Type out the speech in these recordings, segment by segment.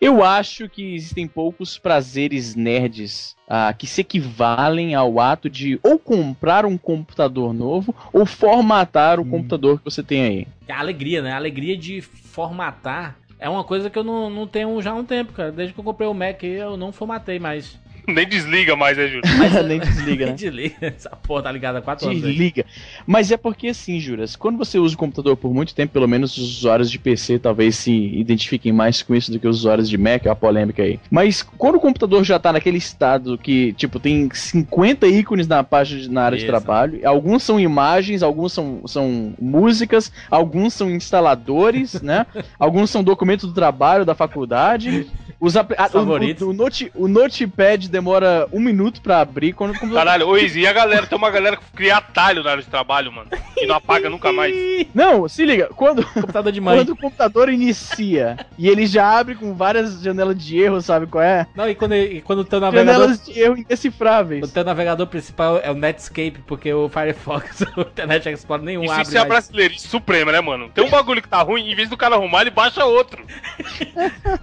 Eu acho que existem poucos prazeres nerds ah, que se equivalem ao ato de ou comprar um computador novo ou formatar o Hum. computador que você tem aí. A alegria, né? A alegria de formatar é uma coisa que eu não, não tenho já há um tempo, cara. Desde que eu comprei o Mac eu não formatei mais. Nem desliga mais, né, Júlio? Nem desliga, né? Desliga. Essa porra tá ligada há quatro anos. aí. Desliga. Mas é porque assim, Juras, quando você usa o computador por muito tempo, pelo menos os usuários de PC talvez se identifiquem mais com isso do que os usuários de Mac, é uma polêmica aí. Mas quando o computador já tá naquele estado que, tipo, tem 50 ícones na página de- na área de Isso. trabalho, alguns são imagens, alguns são, são músicas, alguns são instaladores, né? Alguns são documentos do trabalho da faculdade. Os ah, o-. O, o, note, o notepad demora um minuto pra abrir quando o computador Caralho, ô Izzy, e a galera? Tem uma galera que cria atalho na área de trabalho, mano. E não apaga nunca mais. Não, se liga, quando, Computador de mãe. quando o computador inicia e ele já abre com várias janelas de erro, sabe qual é? Não, e quando, e quando o teu navegador. Janelas de erro O indecifráveis. teu navegador principal é o Netscape, porque o Firefox, o Internet Explorer nenhum Isso, abre. isso é a mais. brasileirice suprema, né, mano? Tem um bagulho que tá ruim, em vez do cara arrumar, ele baixa outro.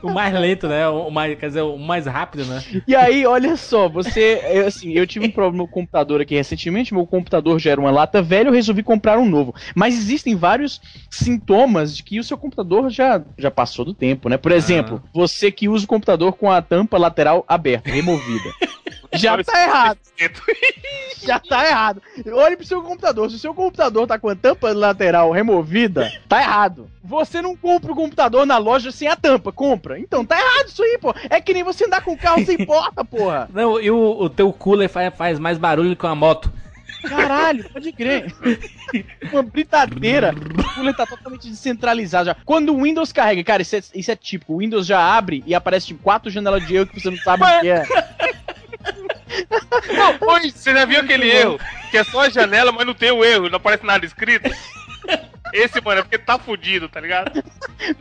O mais lento, né? O mais, quer dizer, o mais rápido, né? E aí, olha só, você. eu, assim, eu tive um problema no computador aqui recentemente, meu computador já era uma lata velha, eu resolvi comprar um novo. Mas existem vários sintomas de que o seu computador já, já passou do tempo, né? Por exemplo, você que usa o computador com a tampa lateral aberta, removida. Já tá errado. Já tá errado. Olhe pro seu computador. Se o seu computador tá com a tampa lateral removida, tá errado. Você não compra o computador na loja sem a tampa, compra. Então tá errado isso aí, pô. É que nem você andar com o carro sem porta, porra. Não, e o, o teu cooler faz, faz mais barulho que uma moto. Caralho, pode crer. Uma britadeira. O cooler tá totalmente descentralizado já. Quando o Windows carrega, cara, isso é, isso é típico. O Windows já abre e aparece tipo, quatro janelas de erro que você não sabe o que é. Não, oi, você já viu aquele erro? Que é só a janela, mas não tem o erro, não aparece nada escrito? Esse, mano, é porque tá fudido, tá ligado?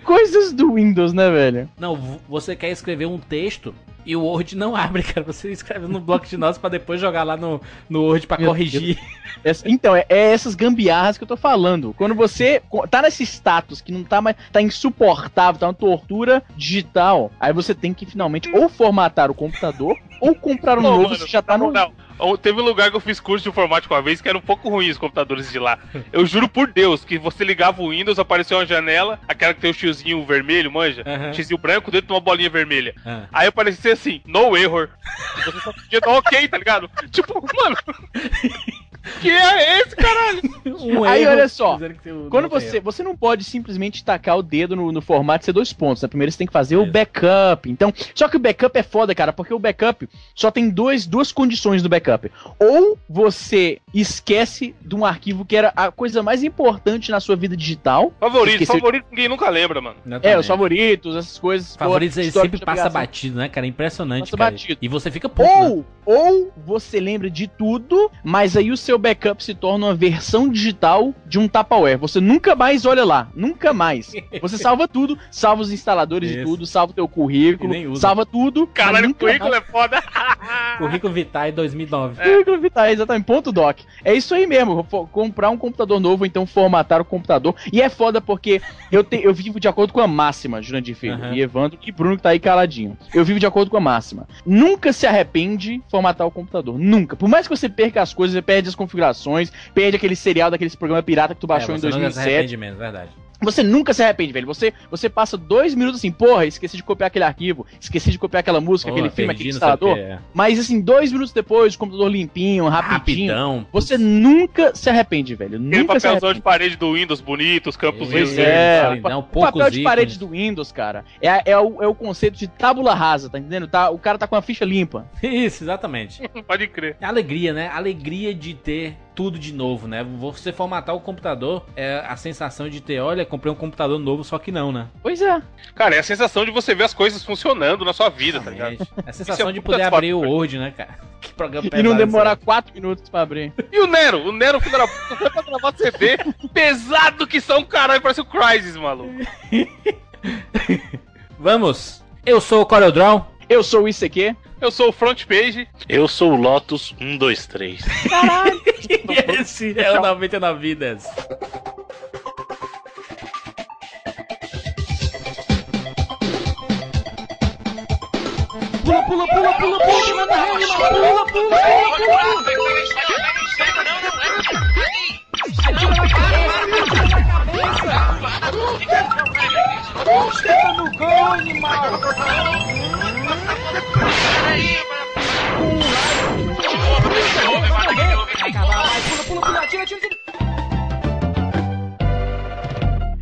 Coisas do Windows, né, velho? Não, você quer escrever um texto e o Word não abre, cara. Você escreve no bloco de notas pra depois jogar lá no, no Word pra Meu corrigir. Essa- então, é, é essas gambiarras que eu tô falando. Quando você tá nesse status que não tá mais. tá insuportável, tá uma tortura digital, aí você tem que finalmente ou formatar o computador ou comprar um Pô, novo mano, se já tá no. Não, teve um lugar que eu fiz curso de informática uma vez que era um pouco ruim os computadores de lá. Eu juro por Deus que você ligava o Windows, apareceu uma janela, aquela que tem o xiozinho vermelho, manja? Xiozinho branco dentro de uma bolinha vermelha. Ah. Aí aparecia assim, no error. Você só podia dar ok, tá ligado? Tipo, mano. que é esse, caralho? Um Aí, erro olha só, Quando você. erro. Você não pode simplesmente tacar o dedo no, no formato ser dois pontos. Né? Primeiro você tem que fazer o Isso. backup. Então, só que o backup é foda, cara, porque o backup só tem dois, duas condições do backup. Ou você esquece de um arquivo que era a coisa mais importante na sua vida digital. Favorito, Esqueceu- favorito ninguém nunca lembra, mano. É, os favoritos, essas coisas. Favoritos ele sempre passa batido, né, cara? Impressionante, Passa cara. batido. E você fica puto, né? Ou, ou você lembra de tudo, mas aí o seu backup se torna uma versão digital de um Tupperware. Você nunca mais olha lá, nunca mais. Você salva tudo, salva os instaladores de Isso. tudo, salva o teu currículo, salva tudo. Caralho, o currículo mais- é foda. Currículo Vitae 2009. Currículo Vitae, exatamente, ponto doc. É isso aí mesmo, comprar um computador novo, então formatar o computador. E é foda porque eu, te- eu vivo de acordo com a máxima, Jurandir Filho, Aham. e Evandro e Bruno que tá aí caladinho. Eu vivo de acordo com a máxima. Nunca se arrepende formatar o computador, nunca. Por mais que você perca as coisas, você perde as configurações, perde aquele serial daqueles programas pirata que tu baixou É, em você nunca se 2007. arrepende mesmo, verdade. Você nunca se arrepende, velho. Você, você passa dois minutos assim, porra, esqueci de copiar aquele arquivo, esqueci de copiar aquela música, aquele filme, aquele instalador. é. Mas assim, dois minutos depois, o computador limpinho, rapidinho. Rapidão. Você nunca se arrepende, velho. Aquele Nunca se papelzão arrepende. de parede do Windows bonito, os campos Pois é, é, Não, o papel de ícones. parede do Windows, cara, é, é, o, é o conceito de tábula rasa, tá entendendo? Tá, o cara tá com a ficha limpa. Isso, exatamente. Pode crer. É Alegria, né? Alegria de ter tudo de novo, né? Você formatar o computador, é a sensação de ter, olha, comprei um computador novo, só que não, né? Pois é. Cara, é a sensação de você ver as coisas funcionando na sua vida, tá ligado? É a sensação Isso é de poder abrir o. Word, né, cara? Que programa E não pesado demorar esse quatro minutos pra abrir. E o Nero? O Nero, puta, foi pra gravar CD. Pesado que são, caralho, parece o Crysis, maluco. Vamos! Eu sou o CorelDRAW. Eu sou o ICQ. Eu sou o Front Page. Eu sou o Lotus 123. E esse é o 99 Vidas. Pula, pula, pula, pula, pula, que nada rende, mano. Pula, pula, pula, pula.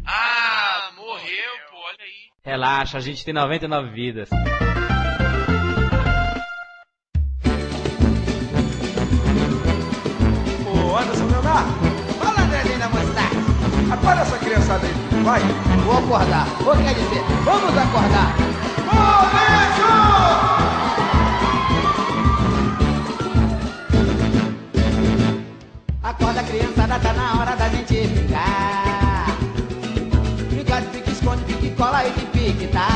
Ah, morreu, pô, olha aí. Relaxa, a gente tem 99 vidas. Ô, Anderson Leonardo, Acorda essa criançada aí, vai. Vou acordar. Vou quer dizer, vamos acordar. Acorda criançada, tá na hora da gente brincar. Brincar de pique, esconde, pique, cola e de pique, tá,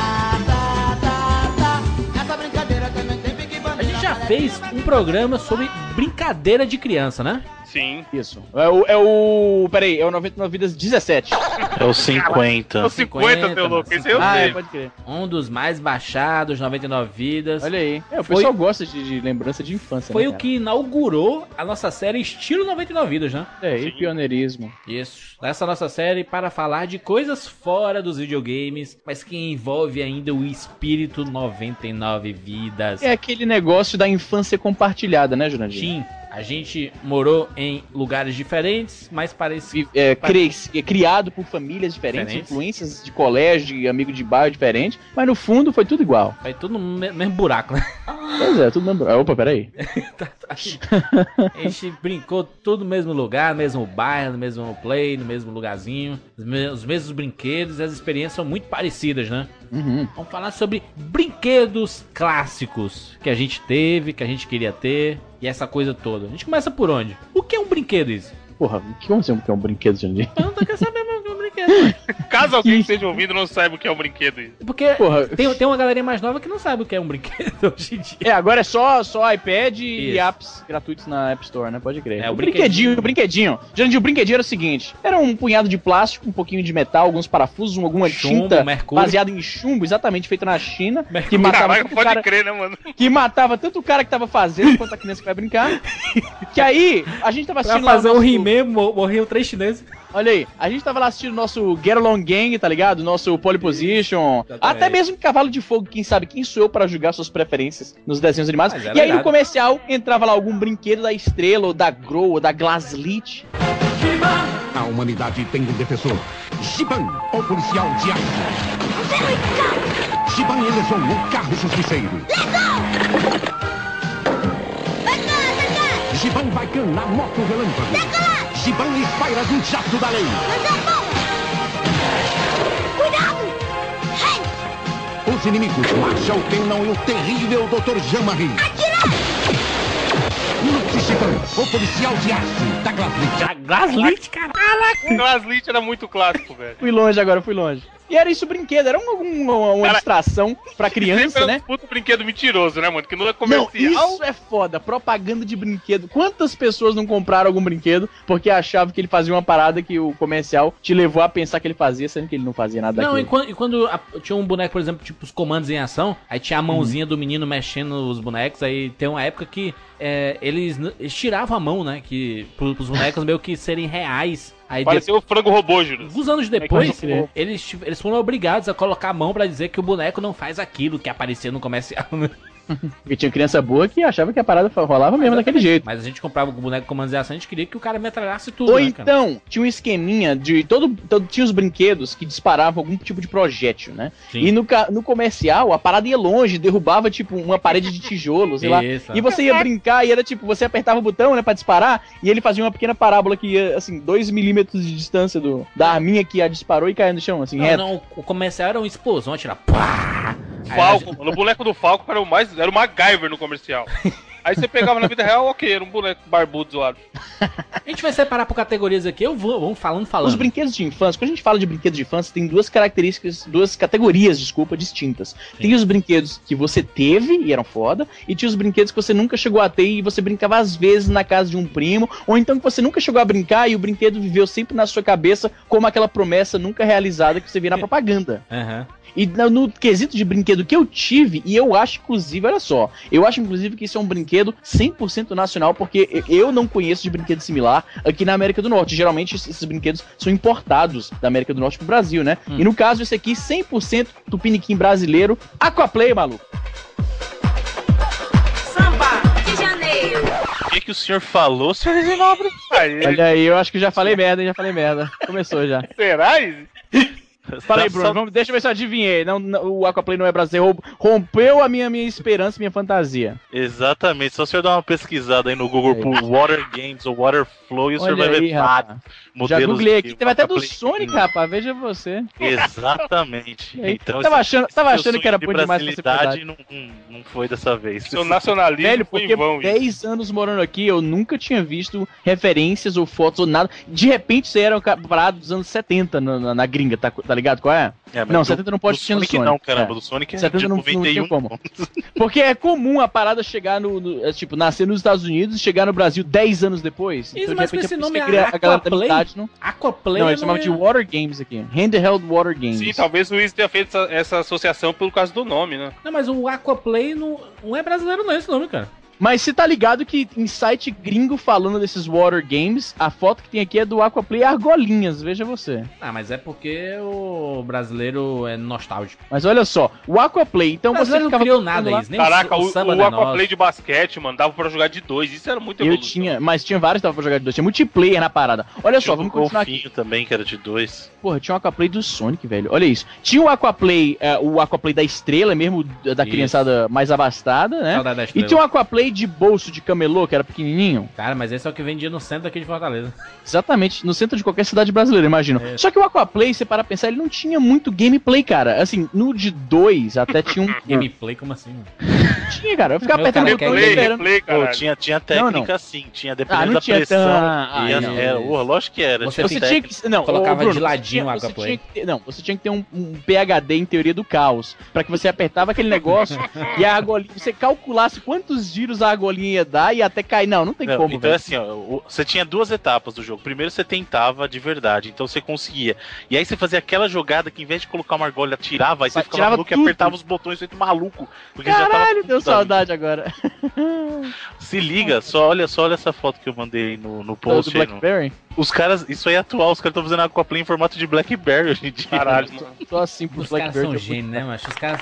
tá, tá, tá. Essa brincadeira também tem pique A gente já fez um programa sobre brincadeira de criança, né? Sim. Isso. É o. É o peraí, é o 99 Vidas 17. É o 50. Os 50, meu louco, esse eu Ah, é, sei. pode crer. Um dos mais baixados, 99 vidas. Olha aí. É, o Foi- pessoal gosta de, de lembrança de infância. Foi né, o que inaugurou a nossa série Estilo 99 Vidas, né? É, e pioneirismo. Isso. Nessa nossa série para falar de coisas fora dos videogames, mas que envolve ainda o espírito 99 Vidas. É aquele negócio da infância compartilhada, né, Jurandir? Sim, a gente morou em lugares diferentes, mas parecidos. É, cre- é criado por famílias diferentes, Diferentes. influências de colégio, de amigo de bairro diferente, mas no fundo foi tudo igual. Foi tudo no me- mesmo buraco, né? Pois é, tudo mesmo. Ah, Opa, peraí. A gente brincou tudo no mesmo lugar, no mesmo bairro, no mesmo play, no mesmo lugarzinho. Os, me- os mesmos brinquedos e as experiências são muito parecidas, né? Uhum. Vamos falar sobre brinquedos clássicos que a gente teve, que a gente queria ter e essa coisa toda. A gente começa por onde? O que é um brinquedo isso? Porra, que como assim que é um brinquedo, Jurandir? Eu não tô querendo saber o que é um brinquedo. Caso alguém esteja ouvindo não saiba o que é um brinquedo. Porque Porra. tem, tem uma galerinha mais nova que não sabe o que é um brinquedo hoje em dia. É, agora é só, só iPad e Isso. apps gratuitos naPp Store, né? Pode crer. É, o o brinquedinho, brinquedinho. o brinquedinho. Jurandir, o brinquedinho era o seguinte: era um punhado de plástico, um pouquinho de metal, alguns parafusos, alguma Chumbo, tinta mercúrio. baseada em chumbo, exatamente feita na China, que Mercúrio. matava, Caraca, tanto o pode cara, crer, né, mano? que matava tanto o cara que tava fazendo quanto a criança que vai brincar. Que aí, a gente tava Pra assistindo. lá fazer o nosso- He-Man, mo- morriam três chineses. Olha aí, a gente tava lá assistindo o nosso Get Along Gang, tá ligado? Nosso Pole Position. Exatamente. Até mesmo Cavalo de Fogo, quem sabe quem sou eu pra julgar suas preferências nos desenhos animados. Mas é e aí no comercial entrava lá algum brinquedo da Estrela, ou da Grow, ou da Glaslit. A humanidade tem um defensor. Giban, o policial de aço. Giban elevou o carro justiceiro. Giban Baikan na moto relâmpago. Giban espira do jato da lei. Os inimigos, Marshall Pennon e o terrível Dr. Jean-Marie. Lute Giban, o policial de aço da Glaslit. Gaslit, cara. Glaslit era muito clássico, velho. Fui longe agora, fui longe. E era isso o brinquedo, era um- um- uma, uma Cara, distração pra criança, né? um puto brinquedo mentiroso, né, mano? Que não é Não, comercial. isso é foda. Propaganda de brinquedo. Quantas pessoas não compraram algum brinquedo porque achavam que ele fazia uma parada que o comercial te levou a pensar que ele fazia, sendo que ele não fazia nada Não, e quando, e quando a- tinha um boneco, por exemplo, tipo os comandos em ação, aí tinha a Uhum. mãozinha do menino mexendo os bonecos, aí tem uma época que é, eles, eles tiravam a mão, né? Que pro, pros bonecos meio que serem reais. Aí de, Pareceu o frango robô, Júlio. alguns anos Pode depois, crer. eles, eles foram obrigados a colocar a mão pra dizer que o boneco não faz aquilo que aparecia no comercial. Porque tinha criança boa que achava que a parada rolava mesmo daquele jeito. Mas a gente comprava o boneco com comandos em ação, a gente queria que o cara metralhasse tudo, Ou né, cara? então, tinha um esqueminha de. Todo, todo- tinha os brinquedos que disparavam algum tipo de projétil, né? Sim. E no, ca- no comercial, a parada ia longe, derrubava, tipo, uma parede de tijolo, sei lá. Isso. E você ia brincar e era tipo, você apertava o botão, né, pra disparar, e ele fazia uma pequena parábola que ia, assim, 2 milímetros de distância do, da arminha que a disparou e caía no chão, assim, Não, reto. não, o comercial era uma explosão, atirar. Pá! Falco, mano. O boneco do Falco era o mais. Era o MacGyver no comercial. Aí você pegava na vida real, ok, era um boneco barbudo zoado. A gente vai separar por categorias aqui, eu vou, vamos falando, falando. Os brinquedos de infância, quando a gente fala de brinquedos de infância, tem duas características, duas categorias, desculpa, distintas. Tem os brinquedos que você teve e eram foda, e tinha os brinquedos que você nunca chegou a ter e você brincava às vezes na casa de um primo, ou então que você nunca chegou a brincar e o brinquedo viveu sempre na sua cabeça como aquela promessa nunca realizada que você via na propaganda. Aham. E no, no quesito de brinquedo que eu tive, e eu acho, inclusive, olha só, eu acho, inclusive, que isso é um brinquedo 100% nacional, porque eu não conheço de brinquedo similar aqui na América do Norte. Geralmente, esses brinquedos são importados da América do Norte pro Brasil, né? E no caso, esse aqui, 100% tupiniquim brasileiro, Aquaplay, maluco. Samba de janeiro. O que, que o senhor falou, senhor Zinobre? Aí, Olha aí, eu acho que já falei merda, hein? Já falei merda. Começou já. será? Izzy? Fala aí, Bruno. só- Vamos, deixa eu ver se eu adivinhei. Não, não, o Aquaplay não é brasileiro. Rom- Rompeu a minha, minha esperança, minha fantasia. Exatamente, só o senhor dar uma pesquisada aí no Google por Water Games ou Water Flow e o senhor vai aí, ver vários Já googlei aqui. Teve até do. Sonic, rapaz. Veja você. Exatamente. Então, tava achando, tava achando que era bom de demais pra não, não, foi dessa vez. Seu nacionalismo Velho, foi porque em vão, Izzy. 10 anos morando aqui, eu nunca tinha visto referências ou fotos ou nada. De repente, isso aí era um parado dos anos 70 na, na- na gringa, tá, tá ligado qual é? É, Não, do- 70 não pode ser no Sonic. Sonic. não, caramba. É. Do Sonic é 70 de não, não tem 91. como. Porque é comum a parada chegar no, no- é, Tipo, nascer nos Estados Unidos e chegar no Brasil 10 anos depois. Isso, de mas com repente, esse é por isso nome que a, a galera da Aquaplay? minha idade não. Aquaplay Não, eles chamavam é- de Water Games aqui. Handheld Water Games. Sim, talvez o Izzy tenha feito essa, essa associação pelo caso do nome, né? Não, mas o Aquaplay não, não é brasileiro não, esse nome, cara. Mas você tá ligado que em site gringo falando desses Water Games, a foto que tem aqui é do Aquaplay Argolinhas, veja você. Ah, mas é porque o brasileiro é nostálgico. Mas olha só, o Aquaplay, então O você não ficava criou nada lá- isso, nem Caraca, o, o, o o é Aquaplay de basquete, mano, dava pra jogar de dois. Isso era muito Eu evolução. tinha, mas tinha vários que dava pra jogar de dois. Tinha multiplayer na parada. Olha só, Tinha vamos o continuar aqui. também, que era de dois. Porra, tinha o Aquaplay do Sonic, velho. Olha isso. Tinha o Aquaplay, é, o Aquaplay da estrela, mesmo da Isso. criançada mais abastada, né? Saudade da E tinha um Aquaplay de bolso de camelô, que era pequenininho. Cara, mas esse é o que vendia no centro aqui de Fortaleza. Exatamente, no centro de qualquer cidade brasileira, imagino. É. Só que o Aquaplay, você para pensar, ele não tinha muito gameplay, cara. Assim, no de dois até tinha um. Gameplay, como assim? mano? tinha, cara. Eu ficava Meu apertando o cara botão Pô, caralho. tinha, tinha Não, não. técnica sim, tinha dependendo Ah, não da tinha pressão. e ah, as- não. era, porra, lógico que era. Você tinha Você técnica. tinha que. Não, Colocava Bruno, de ladinho o Aquaplay. ter- Não, você tinha que ter um, um PHD em teoria do caos. Pra que você apertava aquele negócio e a argolinha. Você calculasse quantos giros a argolinha ia dar e até cair. Não, não tem Não, como, então velho. assim, ó, você tinha duas etapas do jogo. Primeiro você tentava de verdade, então você conseguia. E aí você fazia aquela jogada que em vez de colocar uma argolha, tirava, aí você ficava tirava maluco e tudo. apertava os botões feito maluco. Porque Caralho, deu da- saudade agora. Se liga, só olha, só olha essa foto que eu mandei no, no post. do aí, no- Blackberry? Os caras, isso aí é atual, os caras estão fazendo Aquaplay em formato de Blackberry hoje em dia. Caralho. Só assim pro Os caras Blackberry. são eu- gênios, né, macho? Os caras,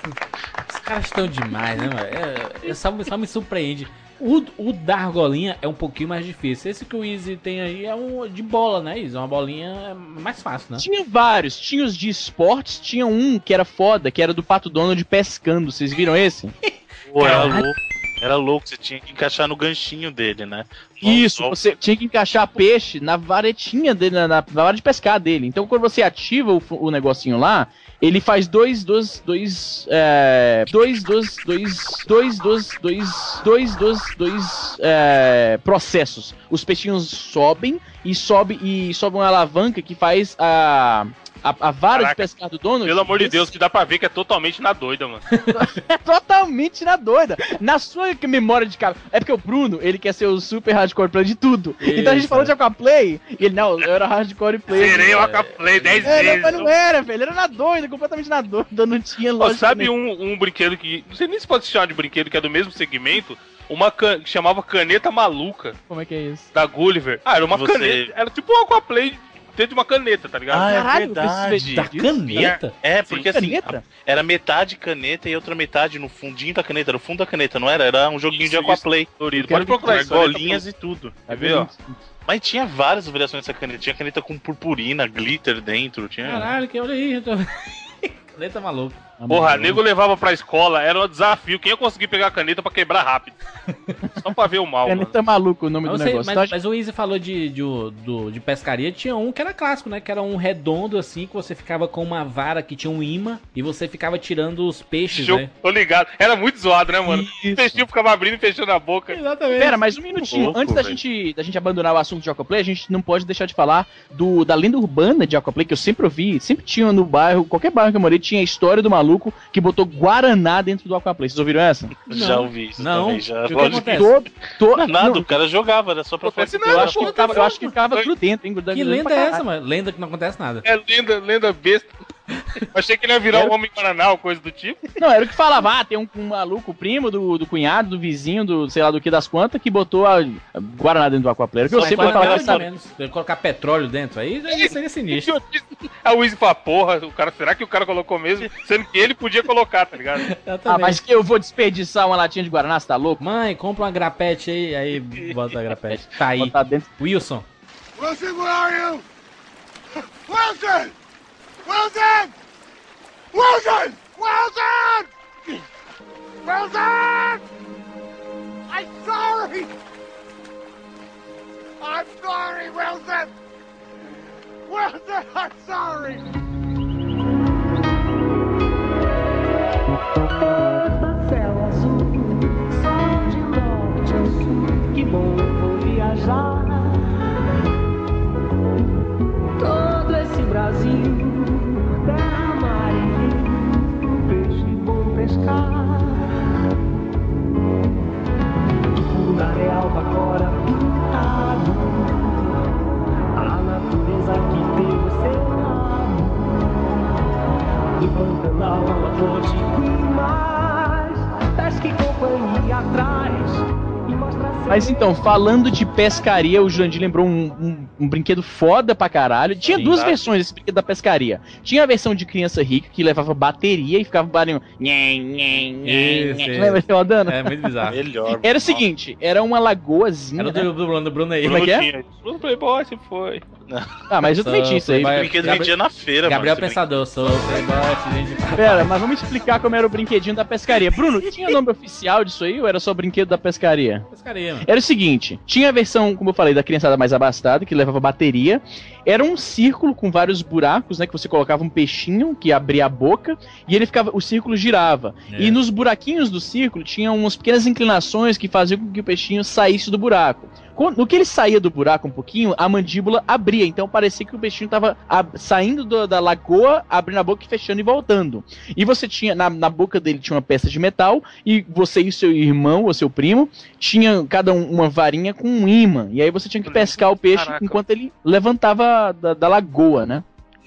os caras estão demais, né, mano? É, é só, só me surpreende. O, o da argolinha é um pouquinho mais difícil. Esse que o Easy tem aí é um de bola, né, Easy? Uma bolinha mais fácil, né? Tinha vários, tinha os de esportes, tinha um que era foda, que era do Pato Donald pescando. Vocês viram esse? Pô, era Caralho. louco. Era louco, você tinha que encaixar no ganchinho dele, né? Isso, você tinha que encaixar peixe na varetinha dele, na, na, vara de pescar dele. Então, quando você ativa o, o negocinho lá, ele faz dois, dois, dois, é, dois, dois, dois, dois, dois, dois, dois, dois, dois, é, processos. Os peixinhos sobem e sobe e sobe uma alavanca que faz a a, a vara de Caraca. pescar do Donald. Pelo amor de Deus, que dá pra ver que é totalmente na doida, mano. é totalmente na doida. Na sua memória de cara. É porque o Bruno, ele quer ser o super hardcore player de tudo. então a gente Isso, falou é. de Aquaplay, e ele, não, eu era hardcore player. Zerei o Aquaplay 10 É, não, vezes. mas não era, velho. Ele era na doida, completamente na doida. Não tinha lógica. sabe nenhuma. um, um brinquedo que. Não sei nem se pode se chamar de brinquedo, que é do mesmo segmento. Uma can... que chamava Caneta Maluca, Como é que é isso? da Gulliver. Ah, era uma Você- caneta. Era tipo um Aquaplay dentro de uma caneta, tá ligado? Ah, é Caralho, verdade. Da caneta? É, porque assim, Caneta? era metade caneta e outra metade no fundinho da caneta. Era o fundo da caneta, não era? Era um joguinho de Isso, Aquaplay. Colorido. Eu Pode procurar isso. Bolinhas e tudo. Quer ver, ó? Mas tinha várias variações dessa caneta. Tinha caneta com purpurina, glitter dentro. Tinha... Caralho, que olha aí. Caneta maluca. Porra, nego levava pra escola, era um desafio. Quem ia conseguir pegar a caneta pra quebrar rápido? Só pra ver o mal, mano. Caneta maluco o nome Mas, do você- negócio. mas- gente- mas o Easy falou de, de, do- de pescaria, tinha um que era clássico, né? Que era um redondo assim, que você ficava com uma vara que tinha um imã e você ficava tirando os peixes, Show, né? Tô ligado. Era muito zoado, né, mano? O Isso. peixinho ficava abrindo e fechando a boca. Exatamente. Pera, mas um minutinho. Louco, Antes da gente, da gente abandonar o assunto de Aquaplay, a gente não pode deixar de falar do, da lenda urbana de Aquaplay, que eu sempre ouvi, sempre tinha no bairro, qualquer bairro que eu morei, tinha a história do maluco que botou Guaraná dentro do Aquaplay. Vocês ouviram essa? Já ouvi isso Não. também. Já. O que Lógico? Todo, Não é nada, não, o cara jogava, era só pra Acontece fazer. eu, nada, acho que ficava, eu acho que ficava grudento, hein? Que lenda é essa, mano? Lenda que não acontece nada. É lenda, lenda besta. Achei que ele ia virar Era- um homem Guaraná ou coisa do tipo. Não, era o que falava, ah, tem um, um maluco, primo do, do cunhado, do vizinho, do sei lá do que das quantas, que botou a, a Guaraná dentro do Aquaplay. Era o que eu sempre falava, sabe? ou menos. Se ele colocar petróleo dentro aí, aí seria sinistro. O Easy fala, porra, o cara, será que o cara colocou mesmo? Sendo que ele podia colocar, tá ligado? Ah, mas que eu vou desperdiçar uma latinha de Guaraná, você tá louco? Mãe, compra uma grapete aí, aí bota a grapete. Tá aí. Wilson. Wilson, where are you? Wilson! Wilson! Wilson! Wilson! Wilson! I'm sorry! I'm sorry, Wilson! Wilson, I'm sorry! que bom viajar. Todo esse Brasil, bom pescar. O mar é albacora pintado, a natureza que o seu amor. Do Pantanal ao Atlântico Mas então, falando de pescaria, o Jurandir lembrou um, um- um brinquedo foda pra caralho. Tinha Sim, duas tá. versões desse brinquedo da pescaria. Tinha a versão de criança rica, que levava bateria e ficava barulho. Lembra de rodando? É muito bizarro. Melhor. Era o seguinte, era uma lagoazinha. Era o né? do, do Bruno, do Bruno aí. Como é que é? Bruno Playboy, se foi. Ah, mas eu também tinha isso aí. O brinquedo Gabriel- vendia na feira, Gabriel mano. Pensador, sou playboy, gente. Pera, mas vamos explicar como era o brinquedinho da pescaria. Bruno, tinha nome oficial disso aí ou era só brinquedo da pescaria? Pescaria. Era o seguinte, tinha a versão, como eu falei, da criançada mais abastada, que levava bateria. Era um círculo com vários buracos, né? Que você colocava um peixinho que abria a boca e ele ficava. O círculo girava. É. E nos buraquinhos do círculo tinham umas pequenas inclinações que faziam com que o peixinho saísse do buraco. Quando- No que ele saía do buraco um pouquinho, a mandíbula abria. Então parecia que o peixinho tava ab- saindo do- da lagoa, abrindo a boca e fechando e voltando. E você tinha, na, na boca dele tinha uma peça de metal, e você e seu irmão ou seu primo tinha cada um uma varinha com um imã. E aí você tinha que pescar o peixe Caraca. enquanto ele levantava da, da lagoa, né?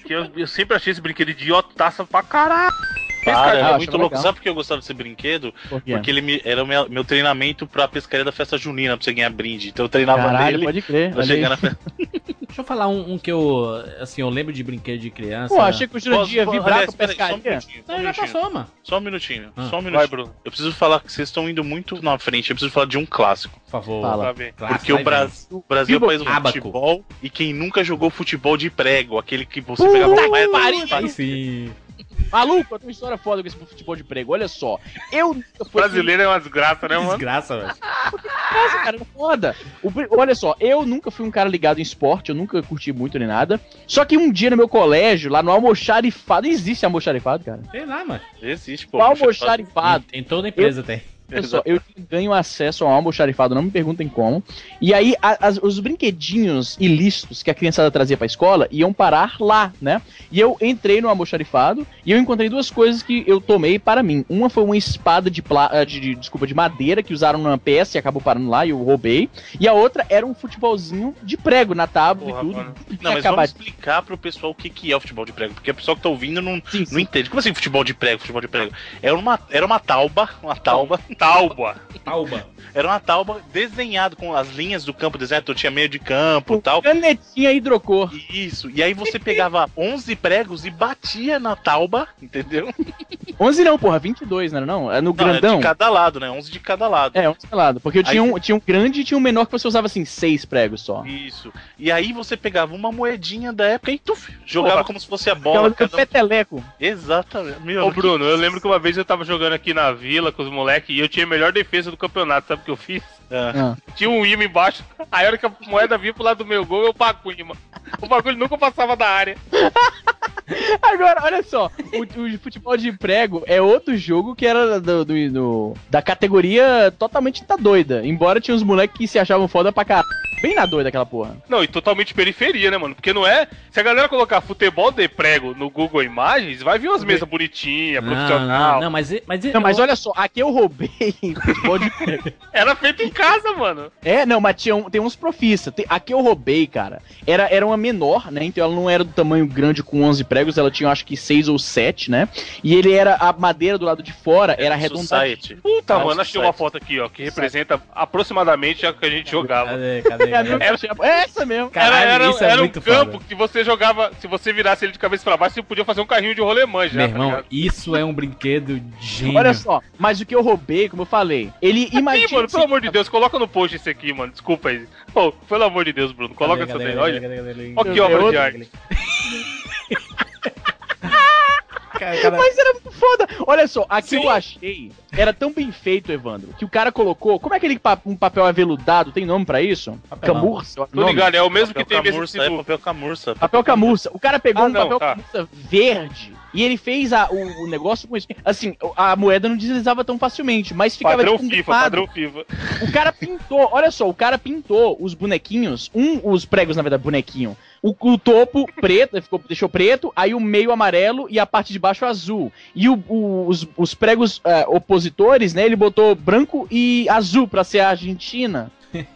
Eu, eu sempre achei esse brinquedo idiotaça pra caralho. Para, Ah, era eu muito louco. legal. Sabe por que eu gostava desse brinquedo? Porque, Porque ele me- era o meu, meu treinamento pra pescaria da festa junina, pra você ganhar brinde. Então eu treinava caralho, nele pode crer. pra chegar na festa. Deixa eu falar um, um que eu, assim, eu lembro de brinquedo de criança. Pô, achei que o Jurandir ia vibrar com Só um pescaria. minutinho, só um já passou, mano. Só um minutinho, Ah, só um Vai, minutinho. Bruno. Eu preciso falar que vocês estão indo muito na frente. Eu preciso falar de um clássico. Por favor. Fala. Porque o vai Brasil, o Brasil é o país do futebol e quem nunca jogou futebol de prego, aquele que você pegava. Aí sim. Maluco, eu tenho uma história foda com esse futebol de prego. Olha só. Eu nunca O fui. brasileiro é uma desgraça, né, mano? Desgraça, velho. Nossa, cara, é foda. O olha só, eu nunca fui um cara ligado em esporte, eu nunca curti muito nem nada. Só que um dia no meu colégio, lá no almoxarifado, existe almoxarifado, cara? Sei lá, mano. Existe, pô. O almoxarifado. Em toda empresa tem. Só, eu ganho acesso ao almoxarifado, não me perguntem como. E aí, a- as- os brinquedinhos ilícitos que a criançada trazia pra escola iam parar lá, né? E eu entrei no almoxarifado e eu encontrei duas coisas que eu tomei para mim. Uma foi uma espada de, pla- eh, de, de- desculpa, de madeira que usaram numa peça e acabou parando lá e eu roubei. E a outra era um futebolzinho de prego na tábua Porra, e tudo. Não, mas acabado- vamos explicar pro pessoal o que, que é o futebol de prego. Porque o pessoal que tá ouvindo não, Sim, sim. não entende. Como assim futebol de prego, futebol de prego? Era uma, era uma tauba, uma tauba, Tauba. Tauba. era uma tauba desenhado com as linhas do campo deserto, tinha meio de campo e tal. Canetinha hidrocor. Isso, e aí você pegava 11 pregos e batia na tauba, entendeu? 11 não, porra, 22, não era não? É no Não, grandão. é de cada lado, né? 11 de cada lado. É, 11 de lado. Porque eu tinha, Aí um, tinha um grande e tinha um menor que você usava assim, seis pregos só. Isso. E aí você pegava uma moedinha da época e tuf, jogava Porra. como se fosse a bola. Cada... um. peteleco. Exatamente. Meu, Ô, Bruno, eu lembro que uma vez eu tava jogando aqui na vila com os moleques e eu tinha a melhor defesa do campeonato, sabe o que eu fiz? Ah. Tinha um imã embaixo, aí a hora que a moeda vinha pro lado do meu gol, eu pago o imã. O bagulho nunca passava da área. Agora, olha só, o, o futebol de prego é outro jogo que era do, do- do- da categoria totalmente tá doida. Embora tinha uns moleques que se achavam foda pra caralho. Bem na doida aquela porra. Não, e totalmente periferia, né, mano? Porque não é. Se a galera colocar futebol de prego no Google Imagens, vai vir umas mesas bonitinhas, Não, profissional. não, não, mas, mas, Não, mas olha só, aqui eu roubei futebol de prego. Era feito em casa, mano. É, não, mas tinha um- tem uns profissa. Tem- aqui eu roubei, cara. Era, era uma menor, né? Então ela não era do tamanho grande com 11 pregos, ela tinha acho que 6 ou 7, né? E ele era, a madeira do lado de fora era arredondada. Society. Puta, Ah, mano, achei uma foto aqui, ó, que representa aproximadamente a que a gente jogava. Cadê, cadê? É, Era- é essa mesmo. Era, Caralho, era, isso é era um campo foda. que você jogava, se você virasse ele de cabeça pra baixo, você podia fazer um carrinho de rolemã já, Meu tá irmão, ligado? isso é um brinquedo gênio. Olha só, mas o que eu roubei, como eu falei, ele Ih, imagina. mano, pelo amor de Deus, coloca no post esse aqui, mano. Desculpa aí. Pô, pelo amor de Deus, Bruno, coloca Cadê, essa cadê, daí, cadê, olha. Olha que obra de arte. Cara, Mas era muito foda. Olha só, aqui Sim. eu achei. Era tão bem feito, Evandro, que o cara colocou. Como é aquele pa- um papel aveludado? Tem nome pra isso? Papelão. Camurça? o Tô ligado, é o mesmo que Papel tem camurça, mesmo é papel camurça. Papel camurça. O cara pegou Ah, um não, papel tá. camurça verde e ele fez a- o, o negócio com isso. Assim, a moeda não deslizava tão facilmente, mas ficava Padrão tipo, FIFA, padrão FIFA. O cara pintou, olha só, o cara pintou os bonequinhos, um, os pregos, na verdade, bonequinho. O, o topo preto, ficou, deixou preto, aí o meio amarelo e a parte de baixo azul. E o- o- os, os pregos é, opositores, né, ele botou branco e azul pra ser a Argentina.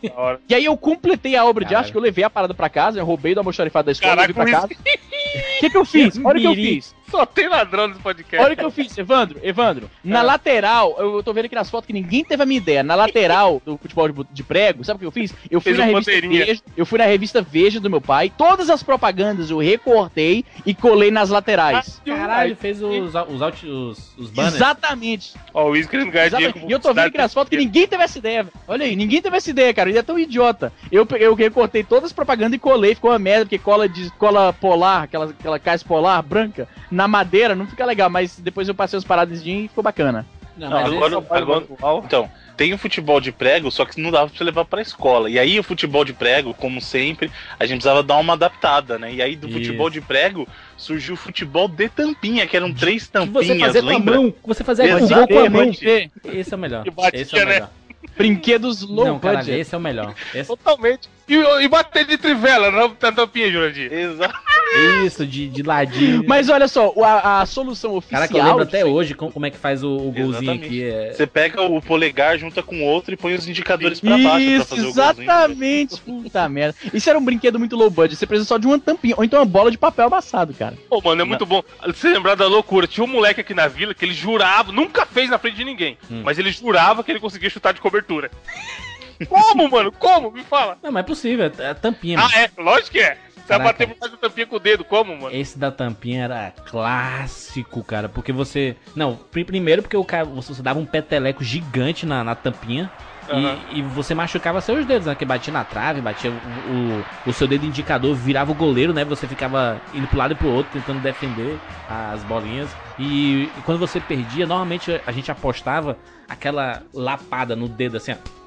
E aí eu completei a obra de arte, que eu levei a parada pra casa, eu roubei do almoxarifado da escola, Caraca, levei pra casa. O que que eu fiz? Olha o que eu fiz. Só tem ladrão nesse podcast. Olha o que eu fiz, Evandro, Evandro. Na É. lateral, eu tô vendo aqui nas fotos que ninguém teve a minha ideia. Na lateral do futebol de, de prego, sabe o que eu fiz? Eu fui Fez na um revista bandeirinha. Veja, eu fui na revista Veja do meu pai, todas as propagandas eu recortei e colei nas laterais. Caralho, fez os, os, out- os, os banners. Exatamente. Ó, o Wiz querendo ganhar dinheiro E eu tô vendo aqui nas fotos que ninguém teve essa ideia. velho. Olha aí, ninguém teve essa ideia, cara. Ele é tão idiota. Eu, eu recortei todas as propagandas e colei. Ficou uma merda, porque cola de cola polar, aquela, aquela caixa polar branca, na madeira, não fica legal. Mas depois eu passei os paradas e ficou bacana. Não, agora, agora- então, tem o futebol de prego, só que não dava pra você levar pra escola. E aí o futebol de prego, como sempre, a gente precisava dar uma adaptada, né? E aí do Isso. futebol de prego surgiu o futebol de tampinha, que eram três que você tampinhas, fazer com a lembra? mão, que você gol com a mão. Esse é o melhor. Que batia, Esse é o né? melhor. Brinquedos low Não, caralho, budget. esse é o melhor. Esse- Totalmente. E, e bater de trivela na na tampinha, Jurandir. Exato. Isso, de, de ladinho. Mas olha só, a, a solução oficial. Caraca, eu lembro até hoje como, como é que faz o, o golzinho Exatamente. aqui. É... Você pega o polegar, junta com o outro e põe os indicadores pra baixo pra Isso, fazer o golzinho. exatamente. Puta merda. Isso era um brinquedo muito low budget. Você precisa só de uma tampinha. Ou então uma bola de papel amassado, cara. Pô, mano, é muito bom. Você lembrar da loucura. Tinha um moleque aqui na vila que ele jurava, nunca fez na frente de ninguém, Hum. mas ele jurava que ele conseguia chutar de cobertura. Como, mano? Como? Me fala. Não, mas é possível, é a tampinha. mano. Ah, é? Lógico que é. Você bater por trás da tampinha com o dedo, como, mano? Esse da tampinha era clássico, cara. Porque você. Não, pri- primeiro porque o cara, você dava um peteleco gigante na, na tampinha. e- Aham. E, você machucava seus dedos, né? Que batia na trave, batia o, o, o seu dedo indicador, virava o goleiro, né? Você ficava indo pro lado e pro outro, tentando defender as bolinhas. E, e quando você perdia, normalmente a gente apostava aquela lapada no dedo, assim, ó.